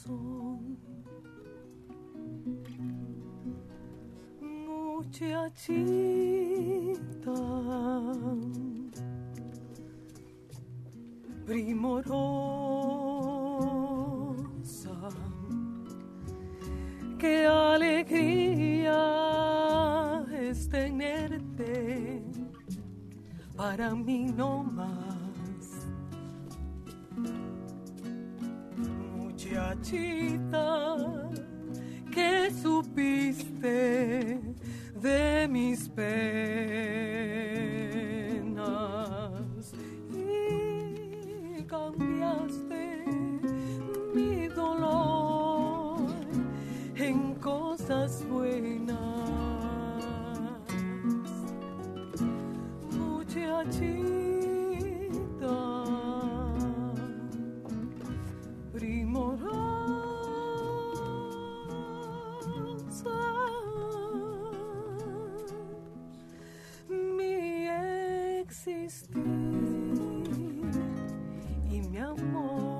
Muchachita, primorosa, qué alegría es tenerte para mí no más. muchachita que supiste de mis penas y cambiaste mi dolor en cosas buenas. Muchachita. existir e me amor.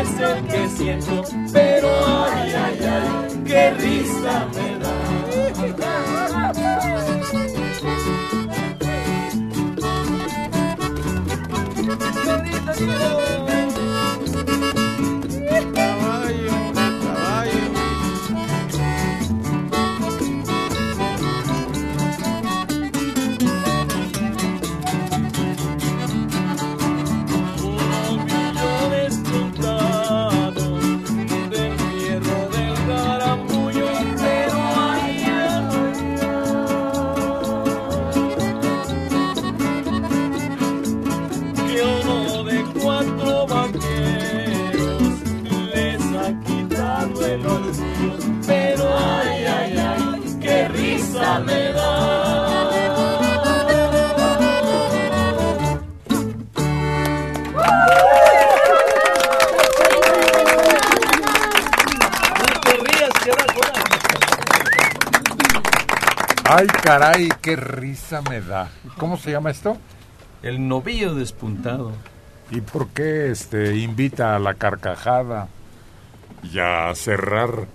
es que siento, pero ay, ay, ay, qué risa me da. Caray, qué risa me da. ¿Cómo se llama esto? El novillo despuntado. ¿Y por qué este invita a la carcajada y a cerrar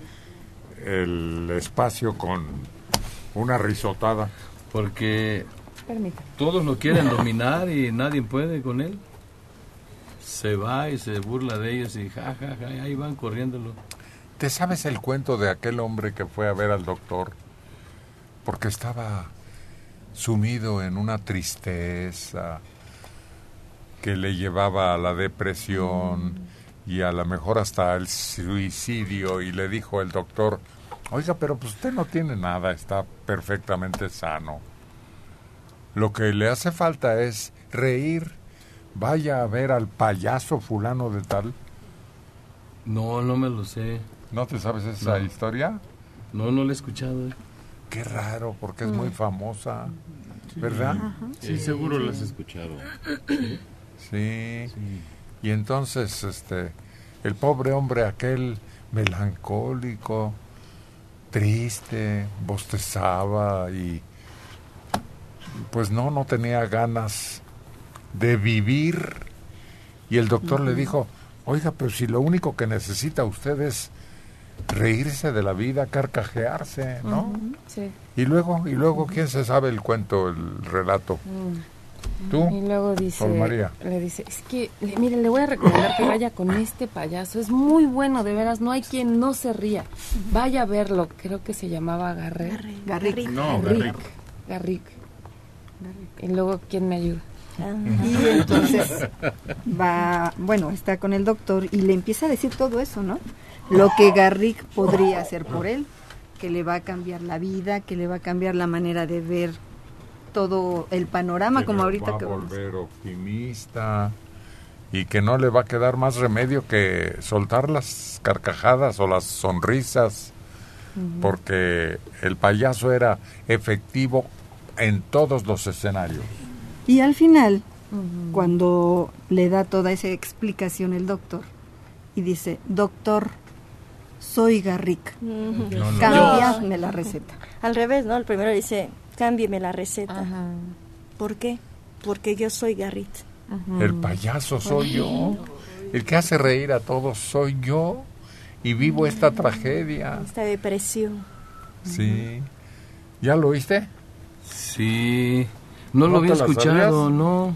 el espacio con una risotada? Porque Permítame. todos lo quieren dominar y nadie puede con él. Se va y se burla de ellos y ja, ja, ja, ahí van corriéndolo. ¿Te sabes el cuento de aquel hombre que fue a ver al doctor porque estaba sumido en una tristeza que le llevaba a la depresión y a lo mejor hasta el suicidio y le dijo el doctor, oiga, pero pues usted no tiene nada, está perfectamente sano. Lo que le hace falta es reír. Vaya a ver al payaso fulano de tal. No, no me lo sé. ¿No te sabes esa No. historia? No, no lo he escuchado. Qué raro, porque es muy Mm. famosa, ¿verdad? Sí, seguro lo has escuchado. Sí. Y entonces, este, el pobre hombre aquel melancólico, triste, bostezaba y pues no, no tenía ganas de vivir. Y el doctor le dijo, oiga, pero si lo único que necesita usted es reírse de la vida, carcajearse, ¿no? Sí. Y luego, y luego, ¿quién se sabe el cuento, el relato? Mm. ¿Tú? Y luego dice, Sol María. le dice, es que, le- mire, le voy a recomendar que vaya con este payaso. Es muy bueno, de veras, no hay quien no se ría. Vaya a verlo, creo que se llamaba Garret. Garrick. No, Garrick. Garrick. Y luego, ¿quién me ayuda? Y entonces va, bueno, está con el doctor y le empieza a decir todo eso, ¿no? Lo que Garrick podría hacer por él, que le va a cambiar la vida, que le va a cambiar la manera de ver todo el panorama, que como ahorita va que a vamos. volver optimista y que no le va a quedar más remedio que soltar las carcajadas o las sonrisas porque el payaso era efectivo en todos los escenarios. Y al final, cuando le da toda esa explicación el doctor y dice, doctor, soy Garrick, Ujú. No, no, cámbiame la receta. Al revés, ¿no? El primero dice, cámbieme la receta. ¿Por qué? Porque yo soy Garrit. El payaso soy yo, el que hace reír a todos soy yo y vivo esta tragedia. Esta depresión. Sí. ¿Ya lo oíste? Sí. No, ¿No lo había escuchado, no.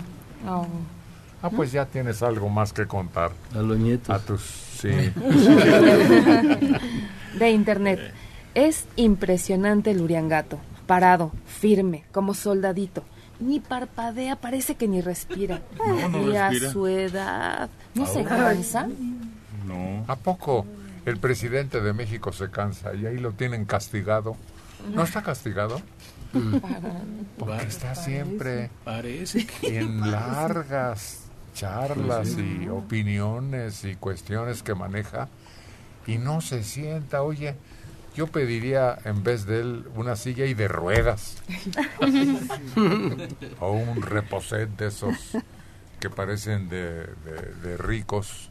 Ah, pues ya tienes algo más que contar. A los nietos. A tus, sí. De internet. Es impresionante el Uriangato. Parado, firme, como soldadito. Ni parpadea, parece que ni respira. No, no y a respira. su edad. ¿No se cansa? No. ¿A poco el presidente de México se cansa y ahí lo tienen castigado? ¿No está castigado? Porque está siempre Parece en largas charlas y opiniones y cuestiones que maneja y no se sienta. Oye, yo pediría en vez de él una silla y de ruedas o un reposet de esos que parecen de, de- de ricos.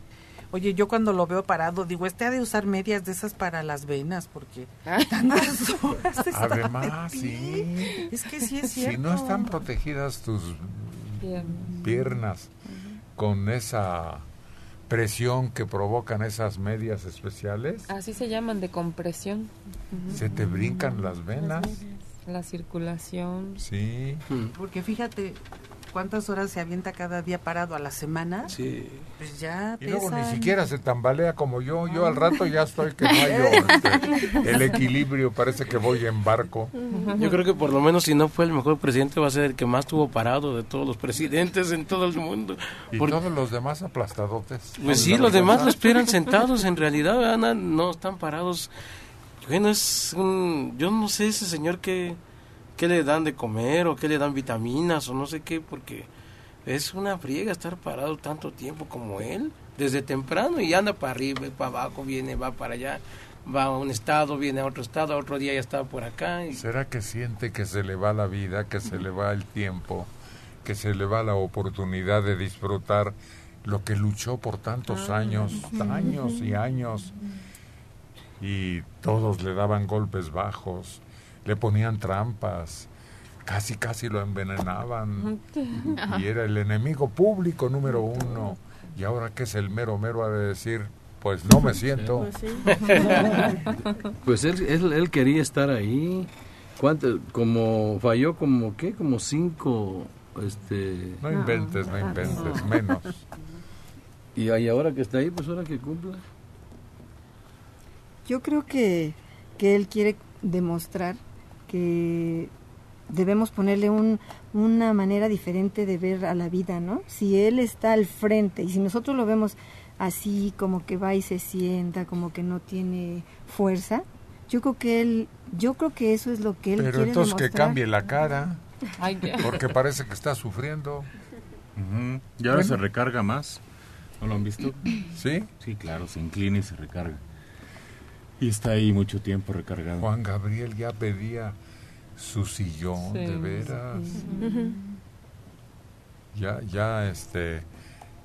Oye, yo cuando lo veo parado, digo, este ha de usar medias de esas para las venas, porque tantas horas Además, de sí. Es que sí es cierto. Si no están protegidas tus piernas con esa presión que provocan esas medias especiales, Así se llaman, de compresión. se te brincan las venas. La circulación. Sí. Porque fíjate cuántas horas se avienta cada día parado a la semana. Sí. Pues ya Y luego ni siquiera se tambalea como yo. Yo al rato ya estoy que no hallo este, el equilibrio. Parece que voy en barco. Yo creo que por lo menos si no fue el mejor presidente va a ser el que más tuvo parado de todos los presidentes en todo el mundo. Y Por- todos los demás aplastadotes. Pues sí, los demás lo esperan sentados, en realidad no, no están parados. Bueno, es un, yo no sé ese señor que, qué le dan de comer o qué le dan vitaminas o no sé qué, porque es una friega estar parado tanto tiempo como él, desde temprano y anda para arriba y para abajo, viene, va para allá. va a un estado, viene a otro estado, otro día ya está por acá. Y... ¿Será que siente que se le va la vida, que se le va el tiempo, que se le va la oportunidad de disfrutar lo que luchó por tantos años, años y años? Y todos le daban golpes bajos, le ponían trampas, casi casi lo envenenaban. Y era el enemigo público número uno. Y ahora que es el mero mero ha de decir, pues no me siento. Pues él, él, él quería estar ahí. ¿Cuánto? Como falló como qué? Como cinco este No inventes, no inventes, menos. Y ahí ahora que está ahí, pues ahora que cumpla. Yo creo que, que él quiere demostrar que debemos ponerle un, una manera diferente de ver a la vida, ¿no? Si él está al frente y si nosotros lo vemos así como que va y se sienta, como que no tiene fuerza, yo creo que él, yo creo que eso es lo que él Pero quiere entonces que cambie la cara, porque parece que está sufriendo. Ujú. Y ahora Bueno. se recarga más. ¿No lo han visto? ¿Sí? Sí, claro, se inclina y se recarga. Y está ahí mucho tiempo recargado. Juan Gabriel ya pedía su sillón, Sí, de veras. sí. Ya, ya, este,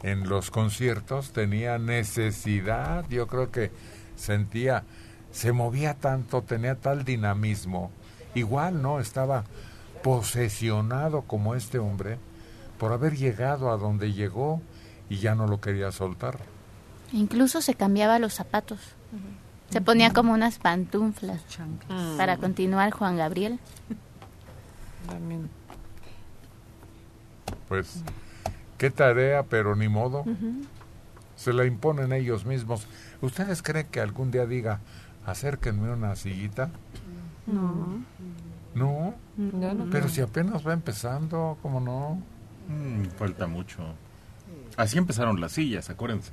en los conciertos tenía necesidad, yo creo que sentía, se movía tanto, tenía tal dinamismo, igual, ¿no? Estaba posesionado como este hombre por haber llegado a donde llegó y ya no lo quería soltar. Incluso se cambiaba los zapatos. Se ponía como unas pantuflas para continuar Juan Gabriel. Pues, qué tarea, pero ni modo. Se la imponen ellos mismos. ¿Ustedes creen que algún día diga, acérquenme una sillita? No. No, No, no, pero no. si apenas va empezando, ¿cómo no? Mm, falta mucho. Así empezaron las sillas, acuérdense.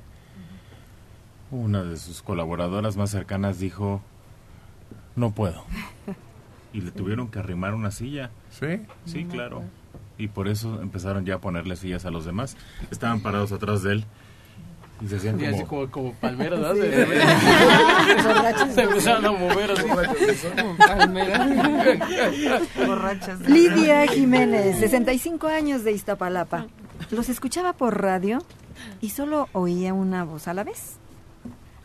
Una de sus colaboradoras más cercanas dijo, no puedo. Y le tuvieron que arrimar una silla. ¿Sí? Sí, claro. Y por eso empezaron ya a ponerle sillas a los demás. Estaban parados atrás de él. Y se hacían como... como, como palmera, ¿no? Sí. Se- Se empezaron a mover así. Como palmera. Lidia Jiménez, 65 años de Iztapalapa. Los escuchaba por radio y solo oía una voz a la vez.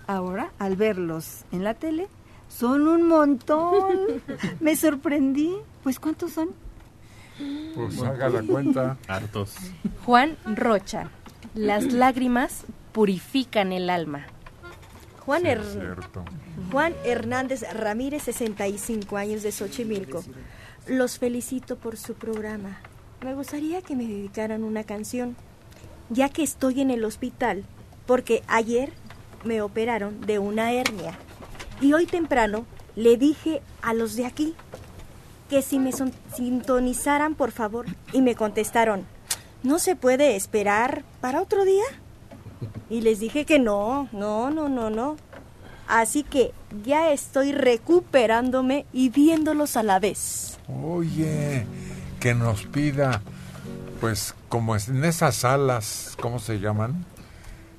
Ahora, al verlos en la tele, son un montón. Me sorprendí. Pues, ¿cuántos son? Pues haga la cuenta. Hartos. Juan Rocha. Las lágrimas purifican el alma. Juan, Sí, Her- es cierto. Juan Hernández Ramírez, 65 años de Xochimilco. Los felicito por su programa. Me gustaría que me dedicaran una canción, ya que estoy en el hospital, porque ayer me operaron de una hernia. Y hoy temprano le dije a los de aquí que si me sintonizaran, por favor, y me contestaron, ¿no se puede esperar para otro día? Y les dije que no, no, no, no, no. Así que ya estoy recuperándome y viéndolos a la vez. Oye, que nos pida, pues como en esas salas, ¿cómo se llaman?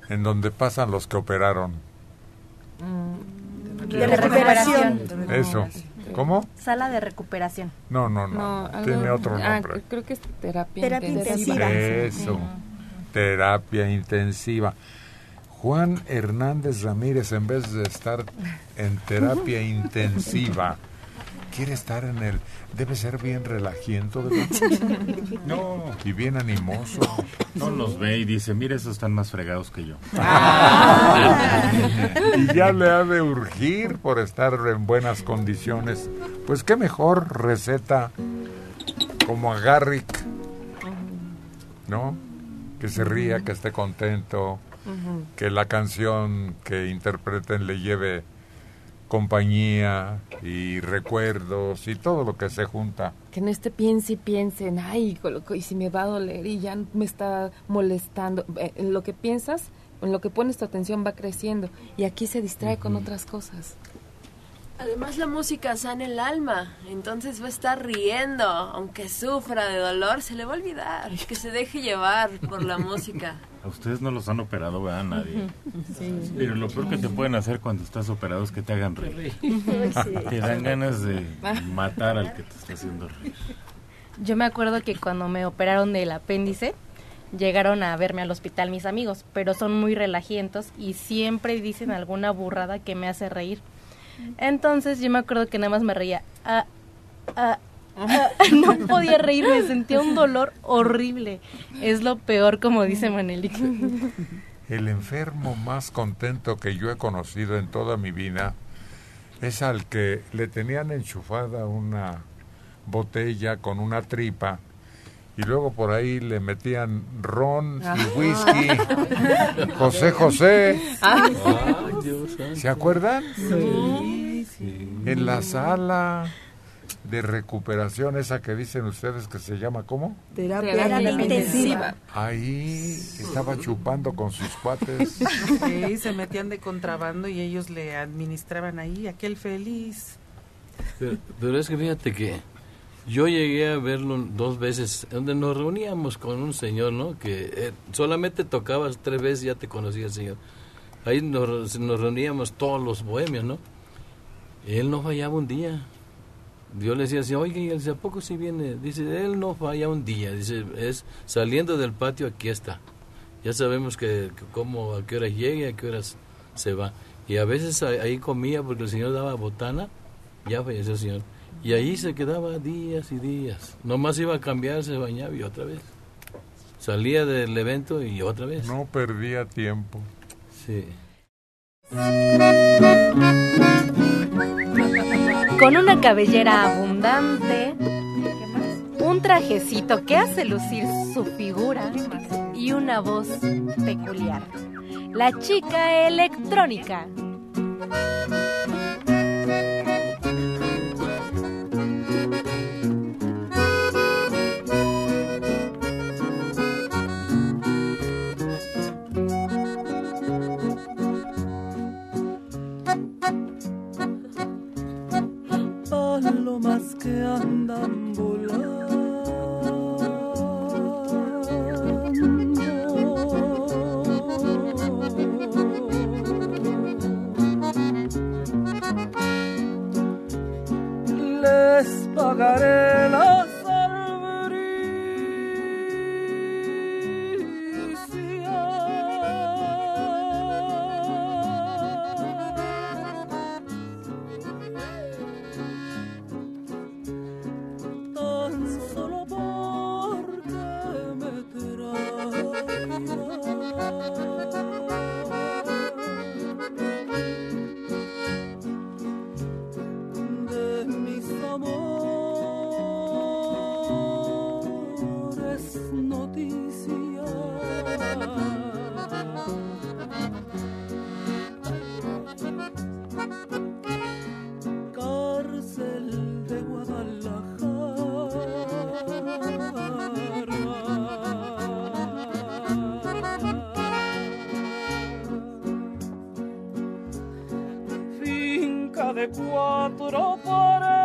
En donde pasan los que operaron. De recuperación. Eso. ¿Cómo? Sala de recuperación. No, no, no. No, algo- Tiene otro ah, nombre. creo que es terapia, Terapia intensiva. Eso. Terapia intensiva. Juan Hernández Ramírez, en vez de estar en terapia intensiva, quiere estar en el... Debe ser bien relajiento. ¿verdad? No. Y bien animoso. No los ve y dice, mira, esos están más fregados que yo. y ya le ha de urgir por estar en buenas condiciones. Pues qué mejor receta como a Garrick, ¿no? Que se ría, que esté contento, que la canción que interpreten le lleve compañía y recuerdos y todo lo que se junta. Que no esté piense y piense en, ay, coloco, y si me va a doler y ya me está molestando. Eh, En lo que piensas, en lo que pones tu atención va creciendo y aquí se distrae con otras cosas. Además la música sana el alma, entonces va a estar riendo, aunque sufra de dolor, se le va a olvidar, que se deje llevar por la música. A ustedes no los han operado, ¿verdad? Nadie. Sí. Pero lo peor que te pueden hacer cuando estás operado es que te hagan reír. Te dan ganas de matar al que te está haciendo reír. Yo me acuerdo que cuando me operaron del apéndice, llegaron a verme al hospital mis amigos, pero son muy relajientos y siempre dicen alguna burrada que me hace reír. Entonces yo me acuerdo que nada más me reía. Ah, ah, ah. no podía reírme, sentía un dolor horrible. Es lo peor, como dice Manelik. El enfermo más contento que yo he conocido en toda mi vida es al que le tenían enchufada una botella con una tripa y luego por ahí le metían ron y whisky. José José. Santo. ¿Se acuerdan? Sí, sí. En la sala de recuperación esa que dicen ustedes que se llama ¿cómo? Terapia, Terapia intensiva. intensiva. Ahí estaba chupando con sus cuates. Sí, se metían de contrabando y ellos le administraban ahí, aquel feliz. Pero, pero es que fíjate que yo llegué a verlo dos veces, donde nos reuníamos con un señor, ¿no? Que eh, solamente tocabas tres veces y ya te conocía el señor. Ahí nos, nos reuníamos todos los bohemios, ¿no? Él no fallaba un día. Yo le decía así, oye, y ¿a poco si viene? Dice, él no falla un día. Dice, es saliendo del patio, aquí está. Ya sabemos que, que cómo, a qué horas llegue, a qué horas se va. Y a veces ahí, comía porque el señor daba botana, ya falleció el señor. Y ahí se quedaba días y días. Nomás iba a cambiar, se bañaba y otra vez. Salía del evento y otra vez. No perdía tiempo. Sí. Con una cabellera abundante, un trajecito que hace lucir su figura y una voz peculiar. La chica electrónica. Palomas que de cuatro paredes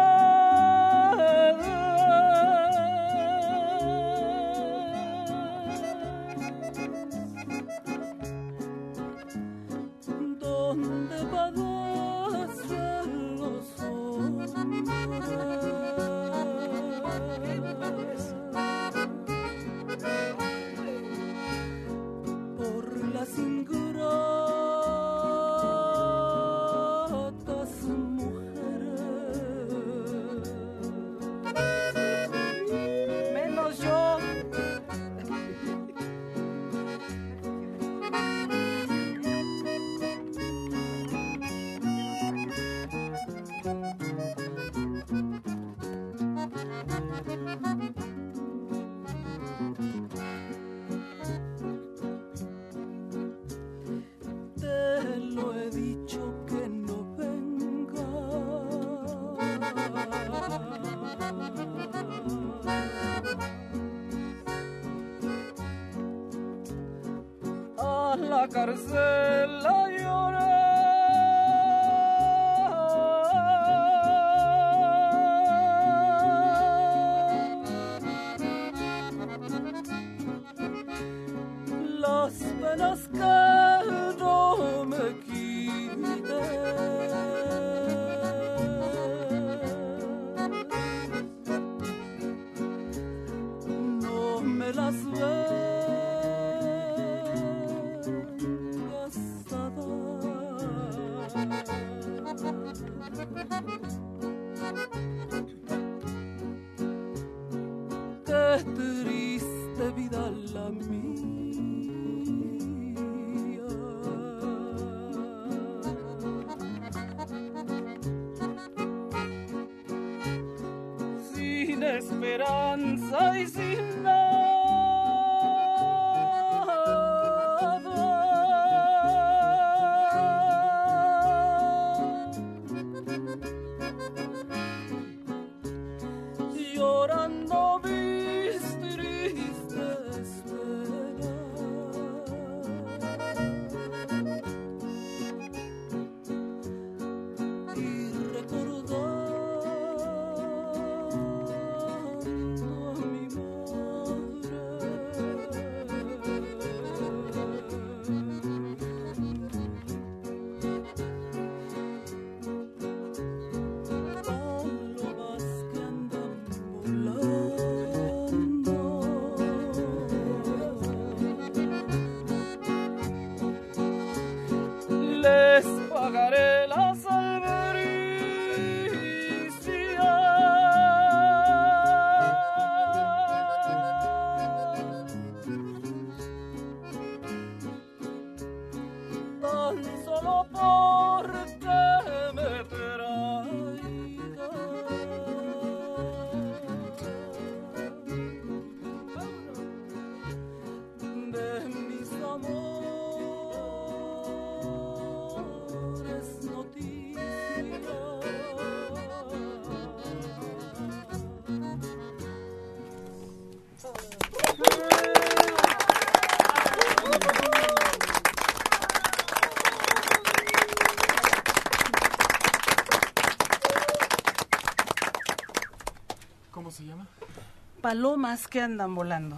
Palomas que andan volando.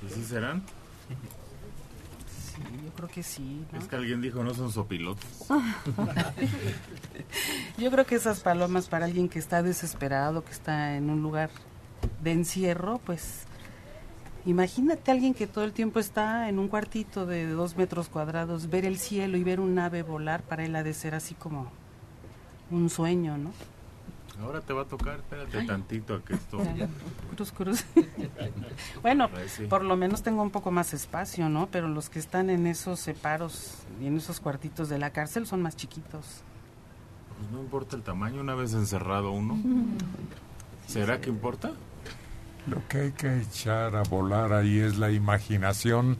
¿Sí, sí serán? Sí, yo creo que sí. ¿no? Es que alguien dijo no son sopilotes. Yo creo que esas palomas para alguien que está desesperado, que está en un lugar de encierro, pues imagínate a alguien que todo el tiempo está en un cuartito de dos metros cuadrados, ver el cielo y ver un ave volar, para él ha de ser así como un sueño, ¿no? Ahora te va a tocar, espérate Ay. tantito a que esto... Cruz, cruz. bueno, Pues por lo menos tengo un poco más espacio, ¿no? Pero los que están en esos separos y en esos cuartitos de la cárcel son más chiquitos. Pues no importa el tamaño, una vez encerrado uno. ¿Será que importa? Lo que hay que echar a volar ahí es la imaginación.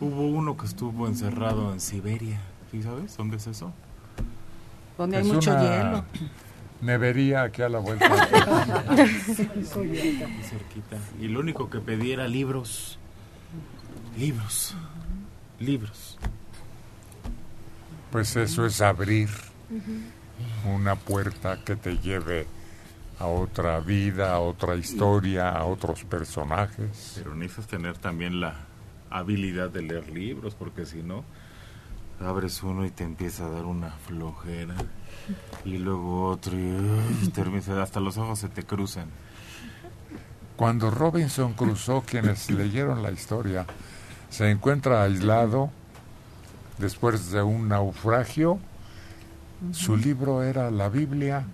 Hubo uno que estuvo encerrado en Siberia. ¿Sí sabes dónde es eso? Donde hay mucho una hielo. Nevería aquí a la vuelta. Cerquita. Y lo único que pedí era libros. Libros. Libros. Pues eso es abrir una puerta que te lleve a otra vida, a otra historia, a otros personajes. Pero necesitas tener también la habilidad de leer libros, porque si no, abres uno y te empieza a dar una flojera. Y luego otro, y ay, termina- hasta los ojos se te cruzan. Cuando Robinson Crusoe, quienes leyeron la historia, se encuentra aislado después de un naufragio, su libro era la Biblia,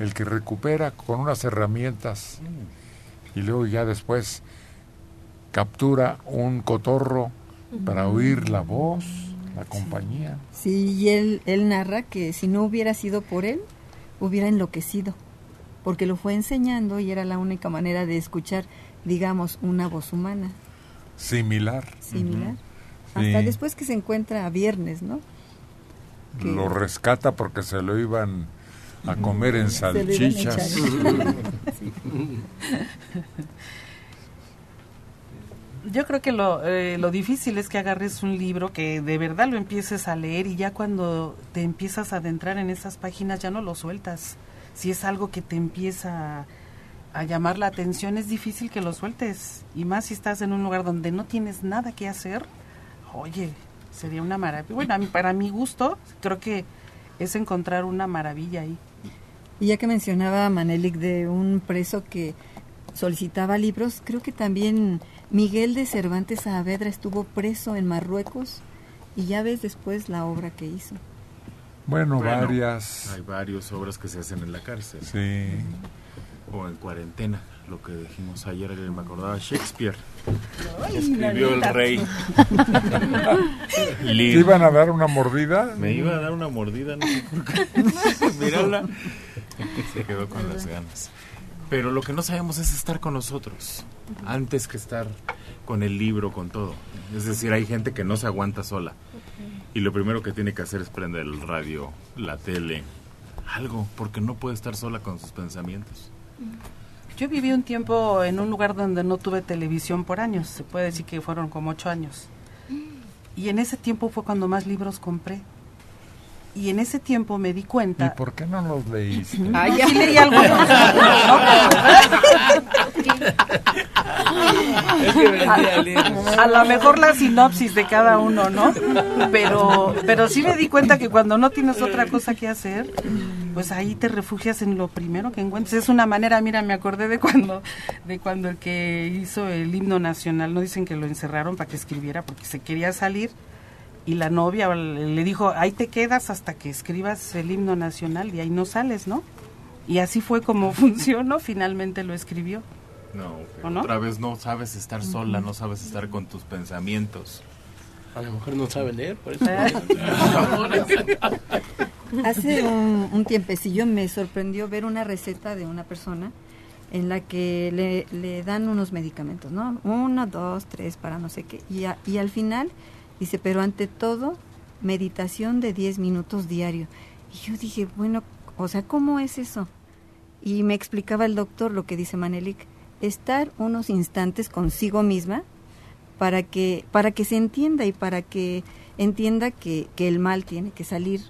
el que recupera con unas herramientas y luego ya después captura un cotorro para oír la voz, la compañía. Sí, y él, él narra que si no hubiera sido por él, hubiera enloquecido, porque lo fue enseñando y era la única manera de escuchar, digamos, una voz humana Similar. similar. Hasta después que se encuentra a viernes, ¿no? que- Lo rescata porque se lo iban a comer en salchichas. Yo creo que lo, eh, lo difícil es que agarres un libro que de verdad lo empieces a leer y ya cuando te empiezas a adentrar en esas páginas ya no lo sueltas. Si es algo que te empieza a, llamar la atención es difícil que lo sueltes. Y más si estás en un lugar donde no tienes nada que hacer, oye, sería una maravilla. Bueno, para mi gusto, creo que es encontrar una maravilla ahí. Y ya que mencionaba Manelik de un preso que solicitaba libros, creo que también Miguel de Cervantes Saavedra estuvo preso en Marruecos y ya ves después la obra que hizo. Bueno, varias. Hay varias obras que se hacen en la cárcel. Sí. O en cuarentena, lo que dijimos ayer, que me acordaba Shakespeare. Ay, Escribió el rey. ¿Te iban a dar una mordida? Me iba a dar una mordida, no sé por qué. Mírala. Se quedó con las ganas. Pero lo que no sabemos es estar con nosotros, antes que estar con el libro, con todo. Es decir, hay gente que no se aguanta sola. Y lo primero que tiene que hacer es prender el radio, la tele, algo, porque no puede estar sola con sus pensamientos. Yo viví un tiempo en un lugar donde no tuve televisión por años, se puede decir que fueron como ocho años. Y en ese tiempo fue cuando más libros compré. Y en ese tiempo me di ¿Y cuenta... por qué no los leíste? Ah, ya. Sí leí algunos. A lo mejor la sinopsis de cada uno, ¿no? Pero, pero sí me di cuenta que cuando no tienes otra cosa que hacer, pues ahí te refugias en lo primero que encuentres. Es una manera, mira, me acordé de cuando, de cuando el que hizo el himno nacional, no dicen que lo encerraron para que escribiera porque se quería salir y la novia le dijo, ahí te quedas hasta que escribas el himno nacional y ahí no sales, ¿no? Y así fue como funcionó, finalmente lo escribió. No, ¿O no? otra vez no sabes estar sola, no sabes estar con tus pensamientos. A lo mejor no sabe leer, por eso. Hace un, un tiempecillo me sorprendió ver una receta de una persona en la que le, le dan unos medicamentos, ¿no? Uno, dos, tres, para no sé qué. Y, a- y al final dice, pero ante todo, meditación de 10 minutos diario. Y yo dije, bueno, o sea, ¿cómo es eso? Y me explicaba el doctor lo que dice Manelik, estar unos instantes consigo misma para que, para que se entienda y para que entienda que, que el mal tiene que salir,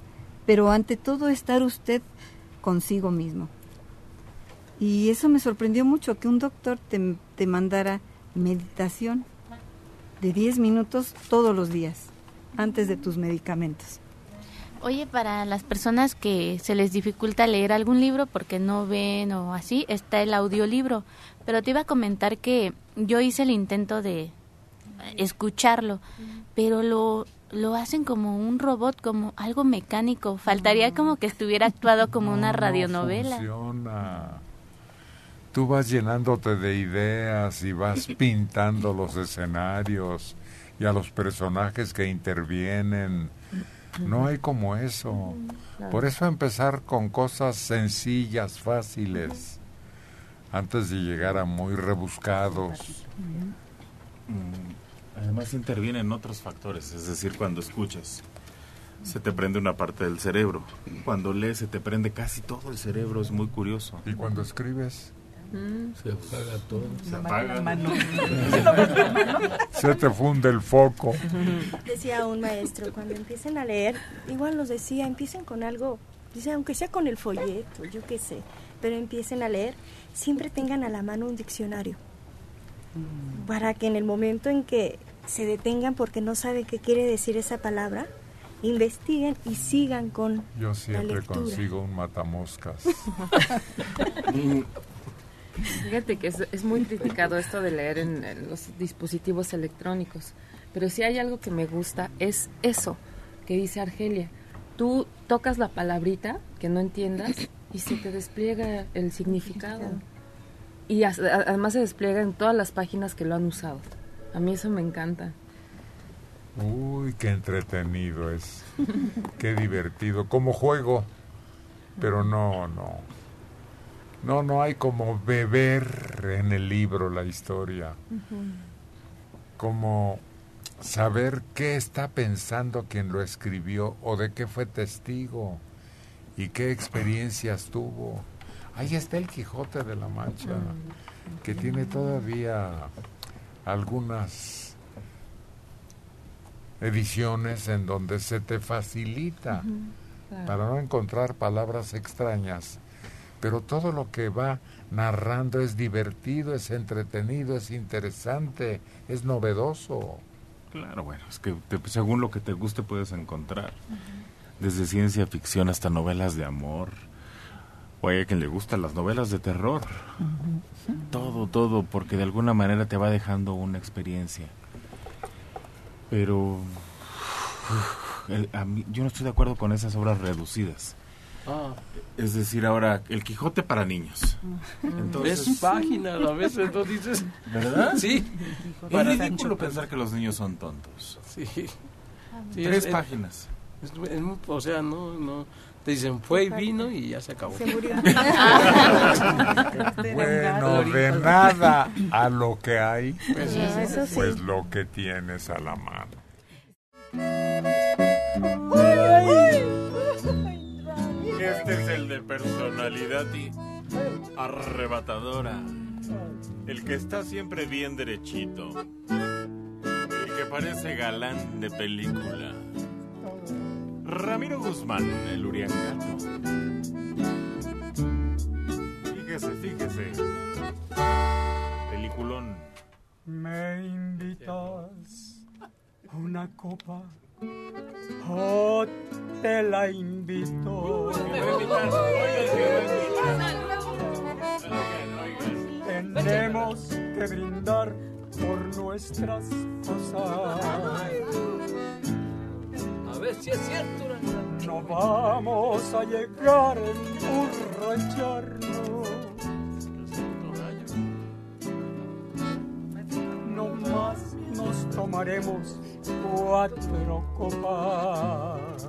pero ante todo estar usted consigo mismo. Y eso me sorprendió mucho, que un doctor te, te mandara meditación de 10 minutos todos los días, antes de tus medicamentos. Oye, para las personas que se les dificulta leer algún libro porque no ven o así, está el audiolibro. Pero te iba a comentar que yo hice el intento de escucharlo, pero lo, lo hacen como un robot, como algo mecánico. Faltaría como que estuviera actuado como una radionovela. funciona. Tú vas llenándote de ideas y vas pintando los escenarios y a los personajes que intervienen. No hay como eso. Por eso empezar con cosas sencillas, fáciles, antes de llegar a muy rebuscados. Mm, Además intervienen otros factores, es decir, cuando escuchas, se te prende una parte del cerebro. Cuando lees, se te prende casi todo el cerebro, es muy curioso. ¿Y cuando escribes? Se apaga todo. Se apaga. Se te funde el foco. Decía un maestro, cuando empiecen a leer, igual nos decía, empiecen con algo, dice, aunque sea con el folleto, yo qué sé, pero empiecen a leer, siempre tengan a la mano un diccionario, para que en el momento en que se detengan porque no saben qué quiere decir esa palabra, investiguen y sigan con Yo la siempre lectura. consigo un matamoscas. Fíjate que es, muy criticado esto de leer en, los dispositivos electrónicos, pero si hay algo que me gusta es eso que dice Argelia. Tú tocas la palabrita que no entiendas y se te despliega el significado. Y además se despliega en todas las páginas que lo han usado. A mí eso me encanta. Uy, qué entretenido es. Qué divertido. Como juego. Pero no, no. No, no hay como beber en el libro la historia. Como saber qué está pensando quien lo escribió o de qué fue testigo y qué experiencias tuvo. Ahí está el Quijote de la Mancha, que tiene todavía algunas ediciones en donde se te facilita claro. para no encontrar palabras extrañas, pero todo lo que va narrando es divertido, es entretenido, es interesante, es novedoso. Claro, bueno, es que te- según lo que te guste puedes encontrar. Desde ciencia ficción hasta novelas de amor. O hay a quien le gustan las novelas de terror. Todo, todo, porque de alguna manera te va dejando una experiencia. Pero el- a mí- yo no estoy de acuerdo con esas obras reducidas. Ah. Es decir, ahora, El Quijote para niños. Entonces, Ves páginas a veces, ¿no dices? ¿Verdad? Sí. Es ridículo pensar que los niños son tontos. Sí. Sí, Tres es- es- páginas. es- es muy- o sea, no, no. Te dicen fue y vino y ya se acabó. Se murió. Bueno, de nada a lo que hay, Pues sí. Eso sí. pues lo que tienes a la mano. Este es el de personalidad y arrebatadora. El que está siempre bien derechito. El que parece galán de película. Ramiro Guzmán, el Uriangato. Fíjese, fíjese. Peliculón. Me invitas a una copa o te la invito. Tenemos que brindar por nuestras cosas. A ver si es cierto. No vamos a llegar a emborracharnos. No más nos tomaremos cuatro copas.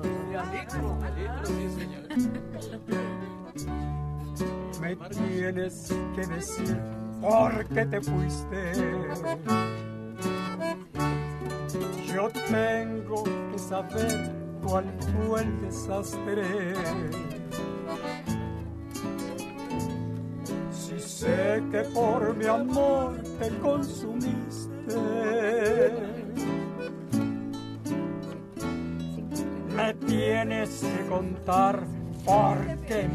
Me tienes que decir por qué te fuiste. Yo tengo que saber cuál fue el desastre. Si sé que por mi amor te consumiste. Me tienes que contar por qué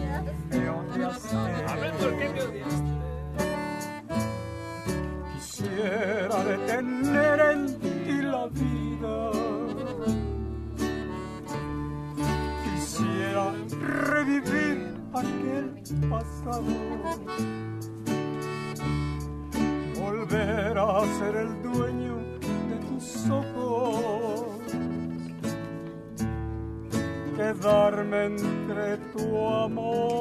me odiaste. A ver, ¿por qué me odiaste? Quisiera detener en ti la vida. Quisiera revivir aquel pasado. Volver a ser el dueño de tus ojos. Quedarme entre tu amor.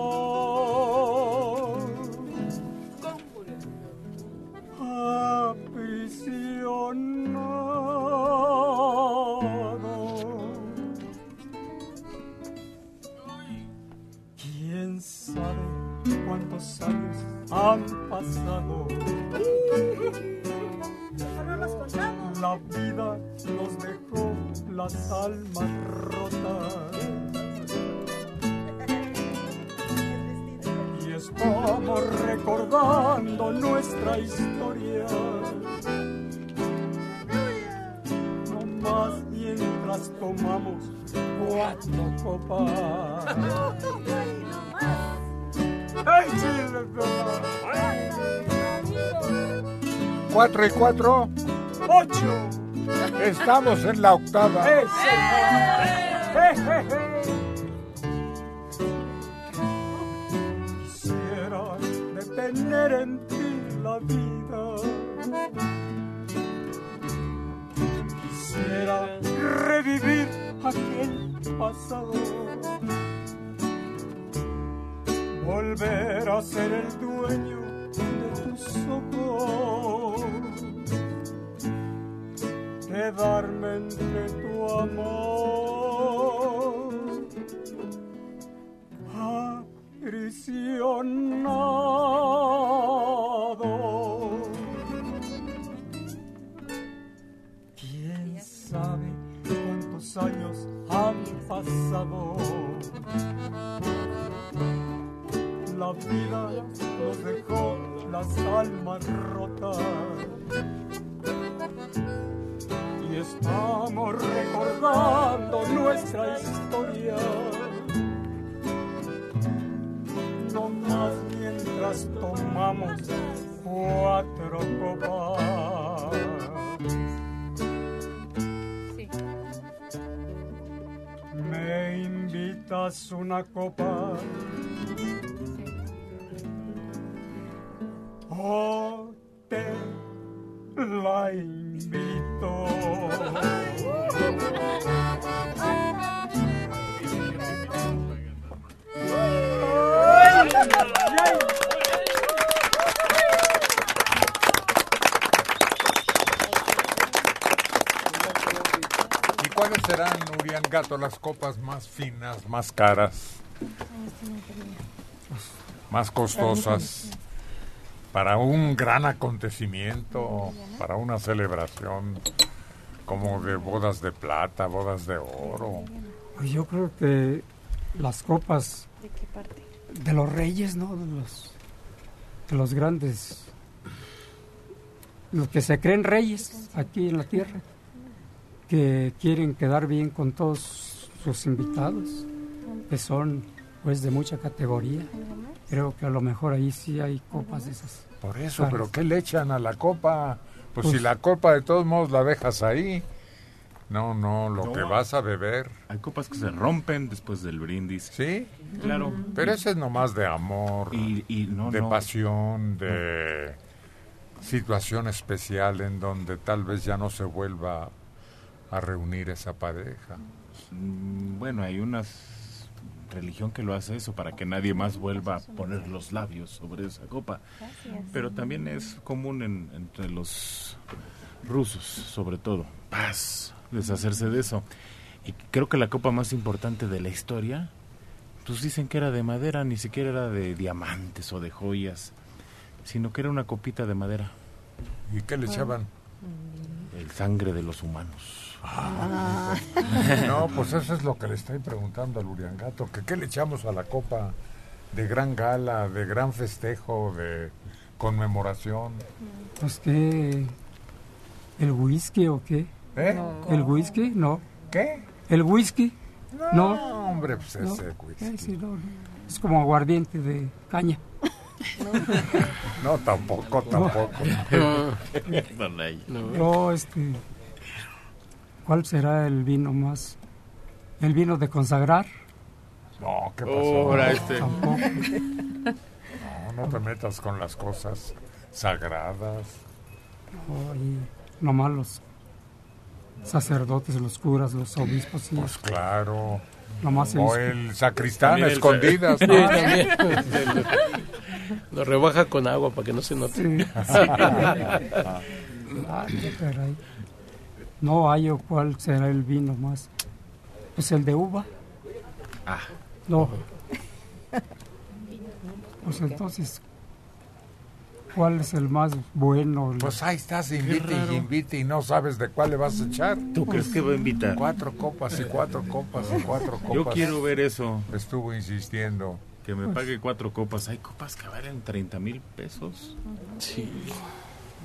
cuatro y cuatro? Ocho. Estamos en la octava. Aprisionado. ¿Quién sabe cuántos años han pasado? La vida nos dejó las almas rotas. Y estamos recordando nuestra historia mientras tomamos cuatro copas. Me invitas una copa. O te la invito. ¿Y cuáles serán, Urián Gato, las copas más finas, más caras, más costosas. Para un gran acontecimiento, para una celebración como de bodas de plata, bodas de oro? Yo creo que las copas ¿De los reyes, ¿no? De los, de los grandes, los que se creen reyes aquí en la tierra, que quieren quedar bien con todos sus invitados, que son pues de mucha categoría. Creo que a lo mejor ahí sí hay copas de esas. Por eso, caras. pero ¿qué le echan a la copa? Pues, si Pues- la copa de todos modos la dejas ahí. No, no, lo No. que vas a beber. Hay copas que se rompen después del brindis. ¿Sí? Claro. Pero ese es nomás de amor, Y, y no, de no. pasión, de situación especial en donde tal vez ya no se vuelva a reunir esa pareja. Mm, Bueno, hay una religión que lo hace eso para que nadie más vuelva a poner los labios sobre esa copa. Pero también es común en- entre los rusos, sobre todo. Paz, deshacerse de eso. Y creo que la copa más importante de la historia, pues dicen que era de madera, ni siquiera era de diamantes o de joyas, sino que era una copita de madera. ¿Y qué le echaban? El sangre de los humanos. Ah. No, pues eso es lo que le estoy preguntando al Uriangato, que qué le echamos a la copa de gran gala, de gran festejo, de conmemoración. Pues que el whisky o qué? ¿Eh? ¿El whisky? No. ¿Qué? ¿El whisky? No. hombre, pues No. ese whisky. Eh, sí, no, no. Es como aguardiente de caña. No, tampoco, tampoco. No, este. ¿Cuál será el vino más? ¿El vino de consagrar? No, ¿qué pasó? Ahora este. Tampoco. No, no te metas con las cosas sagradas. No, y nomás los sacerdotes, los curas, los obispos. sí. Pues claro. Nomás O ellos- el sacristán el- escondidas. Sí, ¿no? también. Lo rebaja con agua para que no se note. Sí. Ah, qué caray. No hay o cuál será el vino más. Pues el de uva. Ah. No. Pues entonces, ¿cuál es el más bueno? Pues ahí estás, invite y invite y no sabes de cuál le vas a echar. ¿Tú crees que va a invitar? Cuatro copas y cuatro copas y cuatro copas. Yo quiero ver eso. Estuvo insistiendo. Que me pague cuatro copas. Hay copas que valen 30 mil pesos. Sí.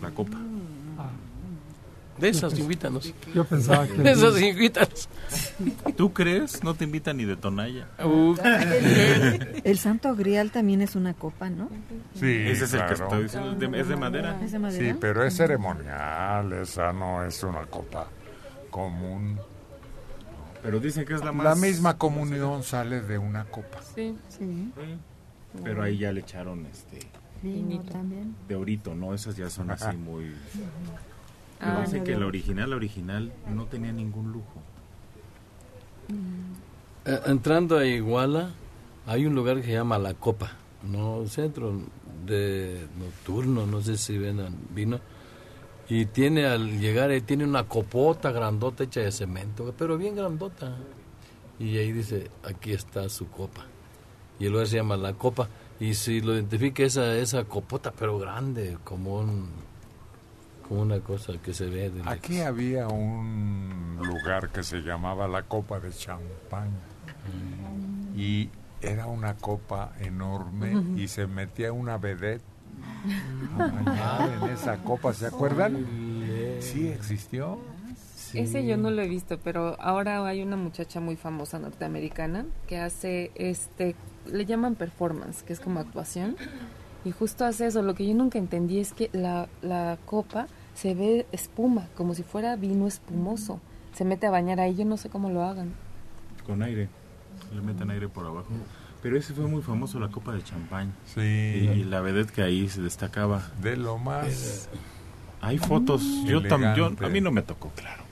La copa. De esas, invítanos. Yo pensaba que- De esas, invítanos. ¿Tú crees? No te invitan ni de Tonalla. Uh. El, Santo Grial también es una copa, ¿no? Sí, Ese es el que estoy diciendo. Es de, es de madera. ¿Es de madera? Sí, pero es ceremonial, esa no es una copa común. Pero dicen que es la más... La misma comunión sale de una copa. Sí. Sí. Pero ahí ya le echaron este Vino también. de orito, ¿no? Esas ya son así muy... Pero Ah, no, que la original, la original, no tenía ningún lujo. Eh, entrando a Iguala, hay un lugar que se llama La Copa, no centro de nocturno, no sé si vendan vino. Y tiene al llegar, ahí tiene una copota grandota hecha de cemento, pero bien grandota. Y ahí dice, aquí está su copa. Y el lugar se llama La Copa. Y si lo identifica esa, esa copota, pero grande, como un como una cosa que se ve de lejos. Aquí había un lugar que se llamaba la Copa de Champán. Y era una copa enorme y se metía una vedette a bañar en esa copa, ¿se acuerdan? Sí, existió. Ese yo no lo he visto, pero ahora hay una muchacha muy famosa norteamericana que hace este, le llaman performance, que es como actuación, y justo hace eso. Lo que yo nunca entendí es que la, la copa se ve espuma, como si fuera vino espumoso. Se mete a bañar ahí, yo no sé cómo lo hagan. Con aire. le meten aire por abajo. Pero ese fue muy famoso, la copa de champán. Sí. Y, y la vedette que ahí se destacaba. De lo más... Hay fotos. Yo, tam- yo. A mí no me tocó, claro.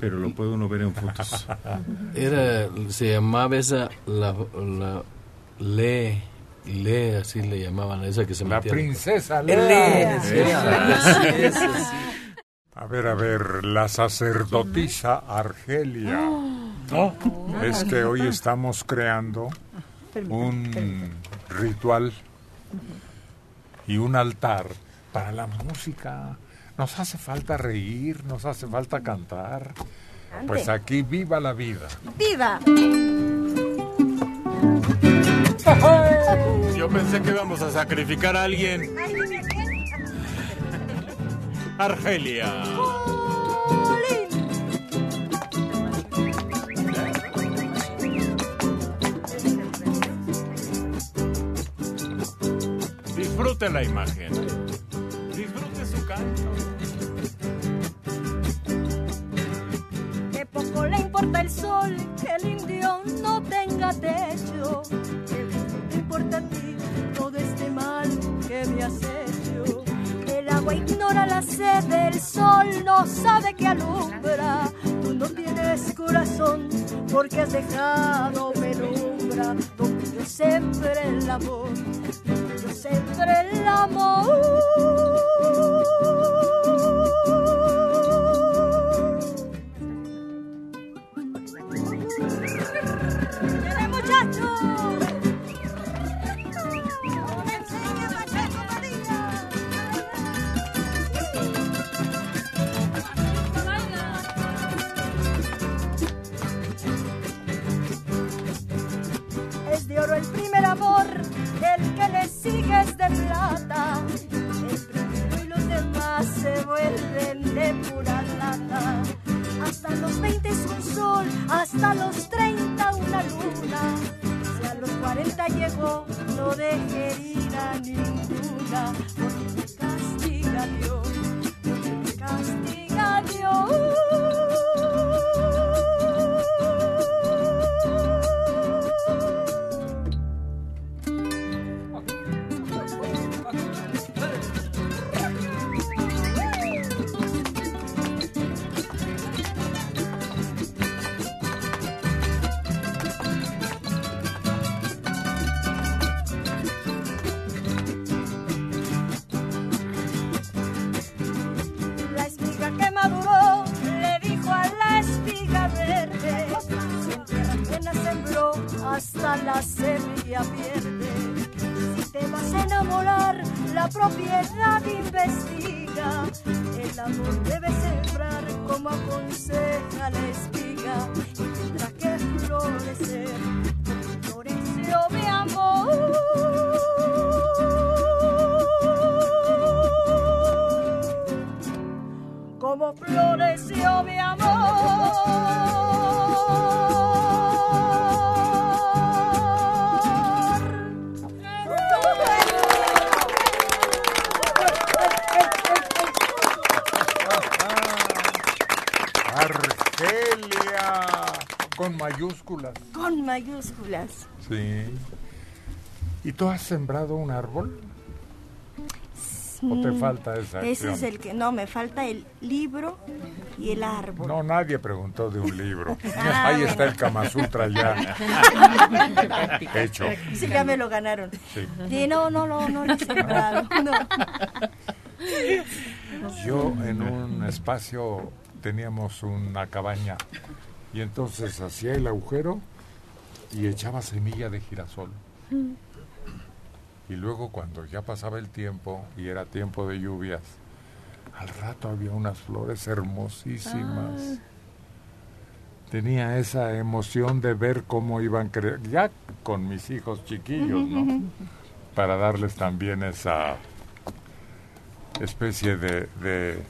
Pero lo puede uno ver en fotos. Era, se llamaba esa, la, la, le, le, así le llamaban a esa que se La metía. princesa Le. Lea. Esa, esa, sí. A ver, a ver, la sacerdotisa Argelia. Oh. Es que hoy estamos creando un ritual y un altar para la música. Nos hace falta reír, nos hace falta cantar. Pues aquí viva la vida. ¡Viva! Yo pensé que íbamos a sacrificar a alguien. Argelia. Disfrute la imagen. Disfrute su canto. Que poco le importa el sol, que el indio no tenga techo. A ti todo este mal que me has hecho. El agua ignora la sed del sol, no sabe que alumbra. Tú no tienes corazón porque has dejado penumbra. Donde yo siempre el amor, yo siempre el amor. El que le sigue es de plata. El primero y los demás se vuelven de pura lata. Hasta los 20 es un sol, hasta los 30 una luna. Si a los 40 llegó, no deje herida ninguna. Porque castiga Dios, mayúsculas. Con mayúsculas. Sí. ¿Y tú has sembrado un árbol? ¿O te Mm, falta esa Ese es el que... No, me falta el libro y el árbol. No, nadie preguntó de un libro. Ah, Ahí bueno. está el Kama Sutra ya hecho. Sí, ya me lo ganaron. Sí. Sí, no, no, no, no lo he sembrado. No. Yo en un espacio teníamos una cabaña y entonces hacía el agujero y echaba semilla de girasol. Y luego cuando ya pasaba el tiempo y era tiempo de lluvias, al rato había unas flores hermosísimas. Tenía esa emoción de ver cómo iban cre ya con mis hijos chiquillos, ¿no? Para darles también esa especie de, de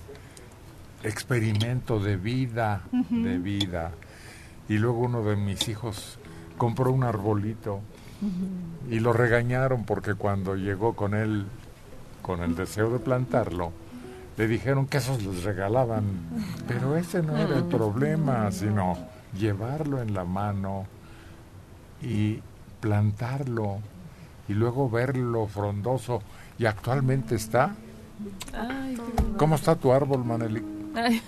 experimento de vida, de vida. Y luego uno de mis hijos compró un arbolito y lo regañaron porque cuando llegó con él, con el deseo de plantarlo, le dijeron que esos les regalaban. Pero ese no era el problema, sino llevarlo en la mano, y plantarlo y luego verlo frondoso. Y actualmente está. Ay, qué bonito. ¿Cómo está tu árbol, Maneli? Ay.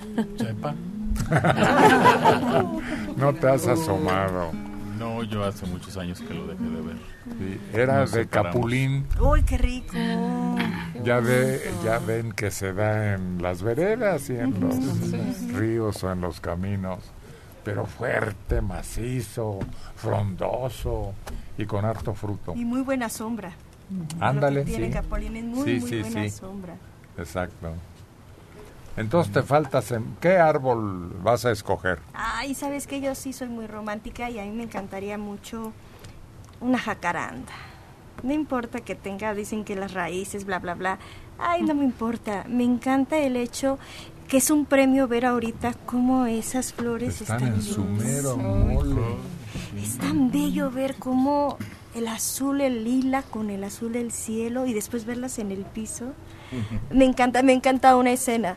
No te has asomado. No, yo hace muchos años que lo dejé de ver. Sí, era Nos de separamos. capulín. Uy, qué rico. Ya ve, ya ven que se da en las veredas y en los ríos o en los caminos, pero fuerte, macizo, frondoso y con harto fruto. Y muy buena sombra. Ándale, Lo que tiene sí. Capulín es muy, Sí, muy sí, buena sí. sombra. Exacto. Entonces te falta, sem- ¿qué árbol vas a escoger? Ay, sabes que yo sí soy muy romántica y a mí me encantaría mucho una jacaranda. No importa que tenga, dicen que las raíces, bla, bla, bla. Ay, no me importa. Me encanta el hecho que es un premio ver ahorita cómo esas flores Están están, en su mero mole. Es tan bello ver cómo el azul, el lila con el azul del cielo y después verlas en el piso. Me encanta, me encanta una escena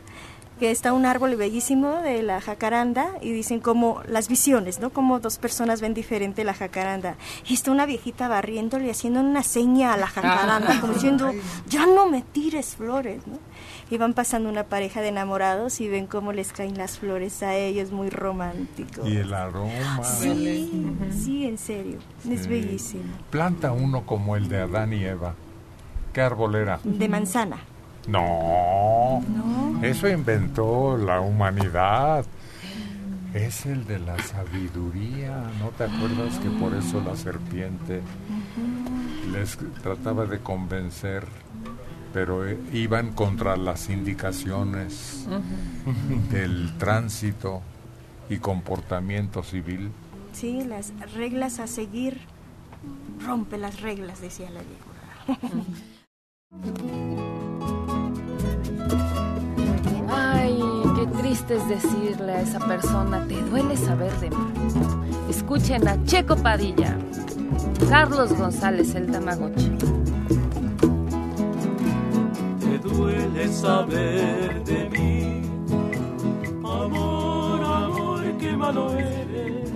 que está un árbol bellísimo de la jacaranda y dicen como las visiones, ¿no? Como dos personas ven diferente la jacaranda. Y está una viejita barriéndole y haciendo una seña a la jacaranda, como diciendo, ya no me tires flores, ¿no? Y van pasando una pareja de enamorados y ven cómo les caen las flores a ellos, muy romántico. Y el aroma. Sí, sí, en serio, es bellísimo. Planta uno como el de Adán y Eva. ¿Qué árbol era? De manzana. No, eso inventó la humanidad. Es el de la sabiduría. ¿No te acuerdas que por eso la serpiente les trataba de convencer, pero eh, iban contra las indicaciones del tránsito y comportamiento civil? Sí, las reglas a seguir, rompe las reglas, decía la víbora. es decirle a esa persona, te duele saber de mí. Escuchen a Checo Padilla, Carlos González, el Tamagotchi. Te duele saber de mí, amor, amor, qué malo eres.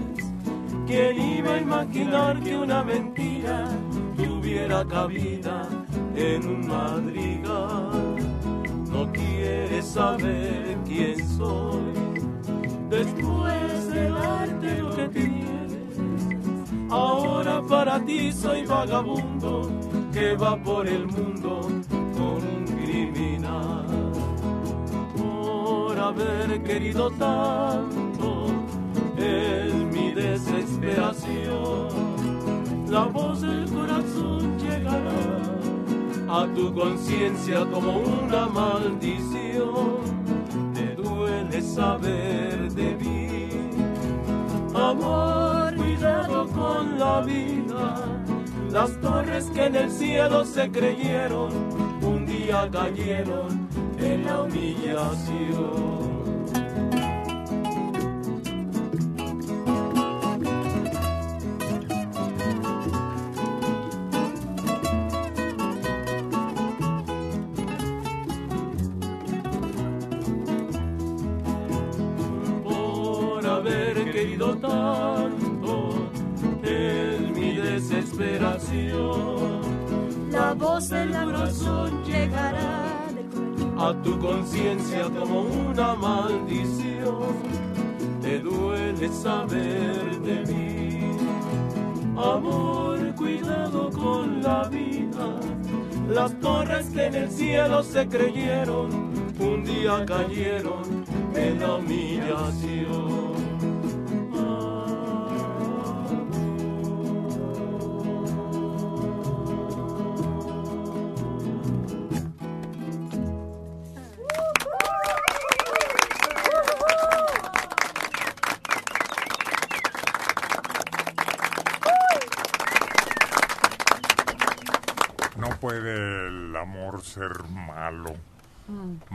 ¿Quién iba a imaginar que una mentira tuviera cabida en un madrigal? No quieres saber quién soy después de darte lo que tienes. Ahora para ti soy vagabundo que va por el mundo con un criminal. Por haber querido tanto en mi desesperación, la voz del corazón llegará a tu conciencia como una maldición. Te duele saber de mí, amor, cuidado con la vida. Las torres que en el cielo se creyeron, un día cayeron en la humillación. Saber de mí, amor, cuidado con la vida. Las torres que en el cielo se creyeron, un día cayeron en la humillación.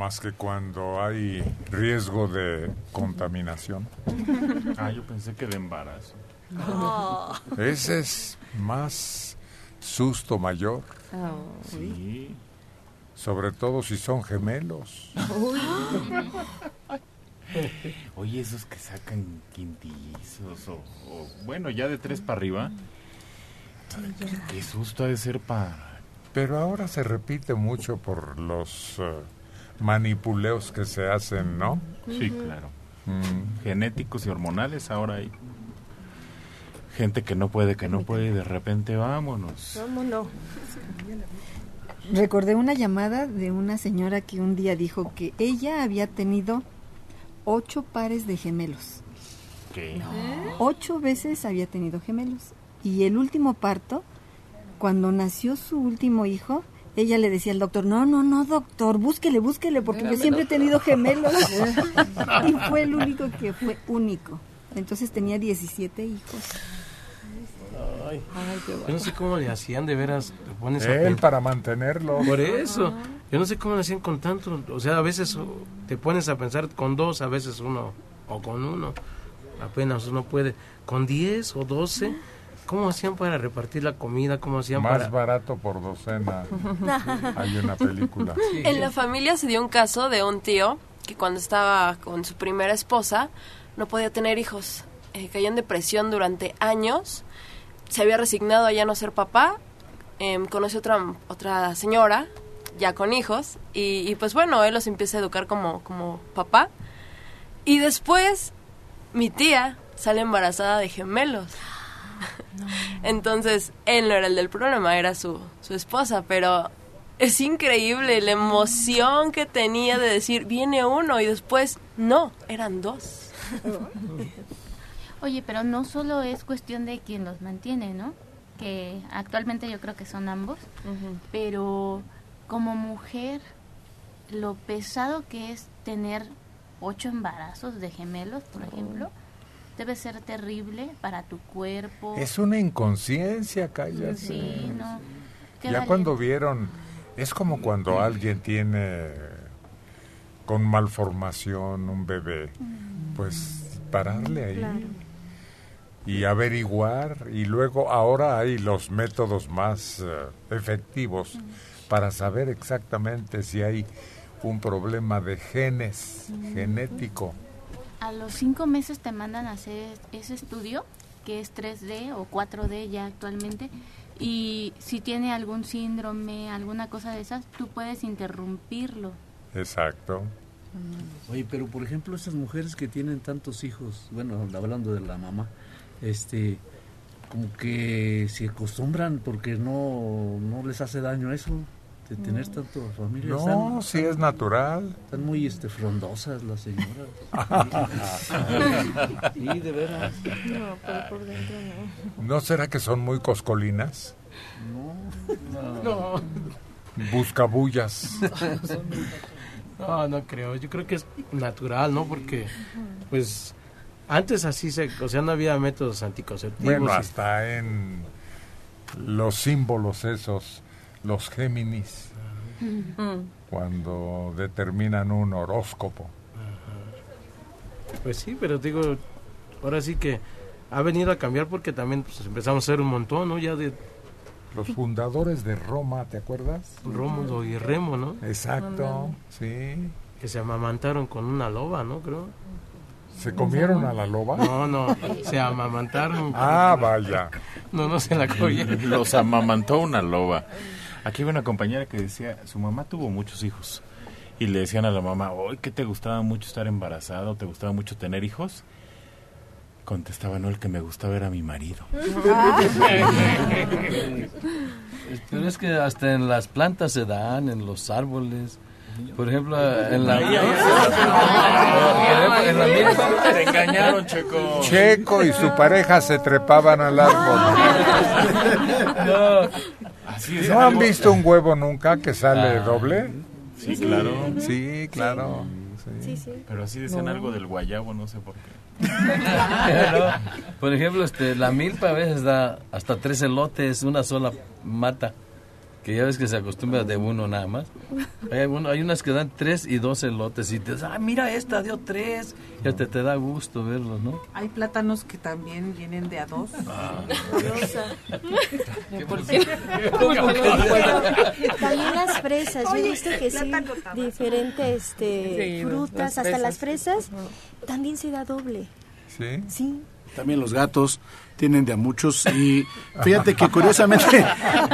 Más que cuando hay riesgo de contaminación. Ah, yo pensé que de embarazo. Ese es más susto mayor, Sí. sobre todo si son gemelos. Oye, esos que sacan quintillizos o, o, bueno, ya de tres para arriba, Qué susto ha de ser para... Pero ahora se repite mucho por los eh, manipuleos que se hacen, ¿no? Sí, claro. Genéticos y hormonales, ahora hay gente que no puede, que no puede, y de repente vámonos. Vámonos. Recordé una llamada de una señora que un día dijo que ella había tenido ocho pares de gemelos. ¿Qué? Ocho veces había tenido gemelos. Y el último parto, cuando nació su último hijo, ella le decía al doctor, no, no, no, doctor, búsquele, búsquele, porque yo siempre he tenido gemelos. y fue el único que fue único. Entonces tenía 17 hijos. Ay, Ay, qué yo no sé cómo le hacían de veras. te pones a Él para mantenerlo. Por eso. Yo no sé cómo le hacían con tanto. O sea, a veces te pones a pensar con dos, a veces uno. O con uno. Apenas uno puede. Con diez o doce. ¿Cómo hacían para repartir la comida? ¿Cómo hacían Más para.? barato por docena. Hay una película. En la familia se dio un caso de un tío que cuando estaba con su primera esposa no podía tener hijos. Eh, cayó en depresión durante años. Se había resignado a ya no ser papá. Em, conoció otra, otra señora ya con hijos. Y, y pues bueno, él los empieza a educar como, como papá. Y después mi tía sale embarazada de gemelos. Entonces, él no era el del problema, era su, su esposa, pero es increíble la emoción que tenía de decir, viene uno y después, no, eran dos. Oye, pero no solo es cuestión de quien los mantiene, ¿no? Que actualmente yo creo que son ambos, pero como mujer, lo pesado que es tener ocho embarazos de gemelos, por ejemplo, debe ser terrible para tu cuerpo. Es una inconsciencia, cállate. Sí, no. Qué Ya valiente. cuando vieron, es como cuando alguien tiene con malformación un bebé, pues pararle ahí Claro. y averiguar y luego ahora hay los métodos más eh, efectivos para saber exactamente si hay un problema de genes genético. A los cinco meses te mandan a hacer ese estudio, que es 3D o 4D ya actualmente, y si tiene algún síndrome, alguna cosa de esas, tú puedes interrumpirlo. Exacto. Oye, pero por ejemplo, esas mujeres que tienen tantos hijos, bueno, hablando de la mamá, este, como que se acostumbran porque no, no les hace daño eso, de tener tanto familia. No, sí es natural. Están muy este, frondosas las señoras. Sí, de veras. No, pero por dentro no. ¿No será que son muy coscolinas? No. No. Buscabullas. No, no creo. Yo creo que es natural, ¿no? Porque, pues, antes así se, o sea, no había métodos anticonceptivos. Bueno, y- hasta en los símbolos esos, los Géminis, cuando determinan un horóscopo. Pues sí, pero digo, ahora sí que ha venido a cambiar porque también pues, empezamos a ser un montón, ¿no? Ya de Los fundadores de Roma, ¿te acuerdas? Rómulo y Remo, ¿no? Exacto, sí. Que se amamantaron con una loba, ¿no? Creo. ¿Se comieron a la loba? No, no, se amamantaron. Ah, vaya. No, no se la cogieron. Los amamantó una loba. Aquí había una compañera que decía, su mamá tuvo muchos hijos. Y le decían a la mamá, hoy ¿qué te gustaba mucho estar embarazado? ¿Te gustaba mucho tener hijos? Contestaba, no, el que me gustaba era mi marido. Pero es que hasta en las plantas se dan, en los árboles. Por ejemplo, en la... En la milpa- Te engañaron, Checo. Checo y su pareja se trepaban al árbol. Así es ¿No han algo- visto un huevo nunca que sale Ah. doble? Sí, claro. Sí, claro. Sí, sí. Pero así decían No. algo del guayabo, no sé por qué. Pero, por ejemplo, este, la milpa a veces da hasta tres elotes, una sola mata. Que ya ves que se acostumbra de uno nada más. Hay, alguno- hay unas que dan tres y dos elotes. Y te dices, ah, mira esta, dio tres. Ya te, te da gusto verlos, ¿no? Hay plátanos que también vienen de a dos. ¿Por También las fresas, yo he visto que sí, diferentes este, Sí, frutas, las hasta las fresas. fresas, también se da doble. ¿Sí? Sí, también los gatos tienen de a muchos y fíjate que curiosamente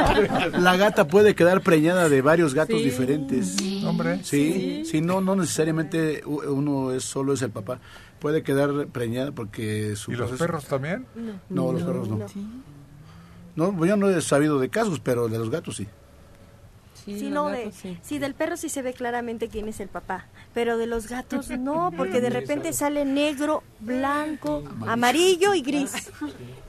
la gata puede quedar preñada de varios gatos diferentes. Hombre. Sí, sí, no, no necesariamente uno es solo es el papá. Puede quedar preñada porque su ¿Y los perros también? No, los perros no. No, yo no he sabido de casos, pero de los gatos sí. Sí, no, de, sí, del perro sí se ve claramente quién es el papá, pero de los gatos no, porque de repente sale negro, blanco, amarillo y gris.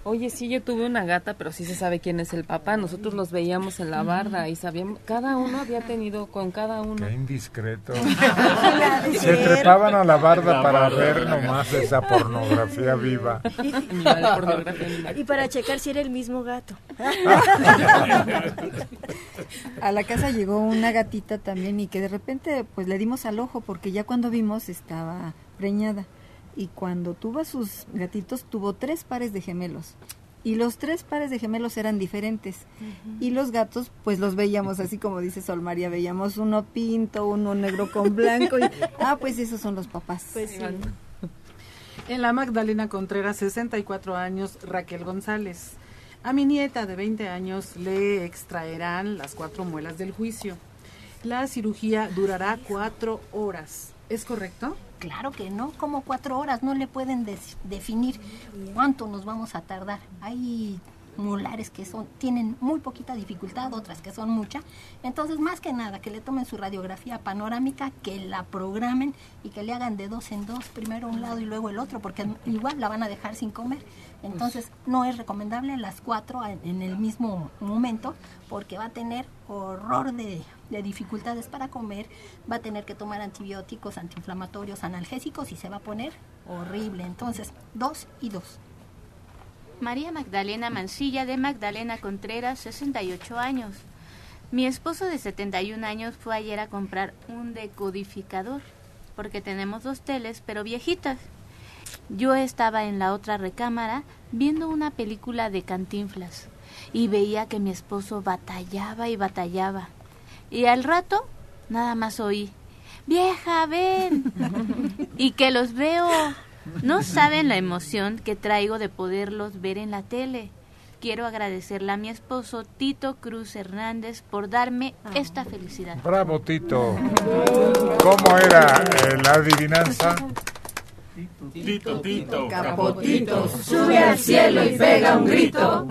Oye, sí, yo tuve una gata, pero sí se sabe quién es el papá. Nosotros los veíamos en la barda y sabíamos, cada uno había tenido con cada uno. Qué indiscreto. Se trepaban a la barda La para barda. ver nomás esa pornografía viva. Y para checar si era el mismo gato. A la casa llegó una gatita también y que de repente pues le dimos al ojo porque ya cuando vimos estaba preñada. Y cuando tuvo a sus gatitos tuvo tres pares de gemelos. Y los tres pares de gemelos eran diferentes. Y los gatos pues los veíamos así como dice Sol María veíamos uno pinto uno negro con blanco y ah pues esos son los papás. Pues sí. En la Magdalena Contreras, 64 años, Raquel González. A mi nieta de 20 años le extraerán las cuatro muelas del juicio. La cirugía durará cuatro horas. ¿Es correcto? Claro que no, como cuatro horas, no le pueden definir cuánto nos vamos a tardar. Hay molares que son tienen muy poquita dificultad, otras que son mucha. Entonces, más que nada, que le tomen su radiografía panorámica, que la programen y que le hagan de dos en dos, primero un lado y luego el otro, porque igual la van a dejar sin comer. Entonces, no es recomendable las cuatro en, el mismo momento, porque va a tener horror de, de dificultades para comer, va a tener que tomar antibióticos, antiinflamatorios, analgésicos y se va a poner horrible. Entonces, dos y dos. María Magdalena Mancilla de Magdalena Contreras, 68 años. Mi esposo de 71 años fue ayer a comprar un decodificador, porque tenemos dos teles, pero viejitas. Yo estaba en la otra recámara viendo una película de cantinflas y veía que mi esposo batallaba y batallaba. Y al rato nada más oí, vieja, ven. y que los veo. No saben la emoción que traigo de poderlos ver en la tele. Quiero agradecerle a mi esposo Tito Cruz Hernández por darme esta felicidad. Bravo, Tito. ¿Cómo era eh, la adivinanza? Tito, Tito, Capotito, sube al cielo y pega un grito.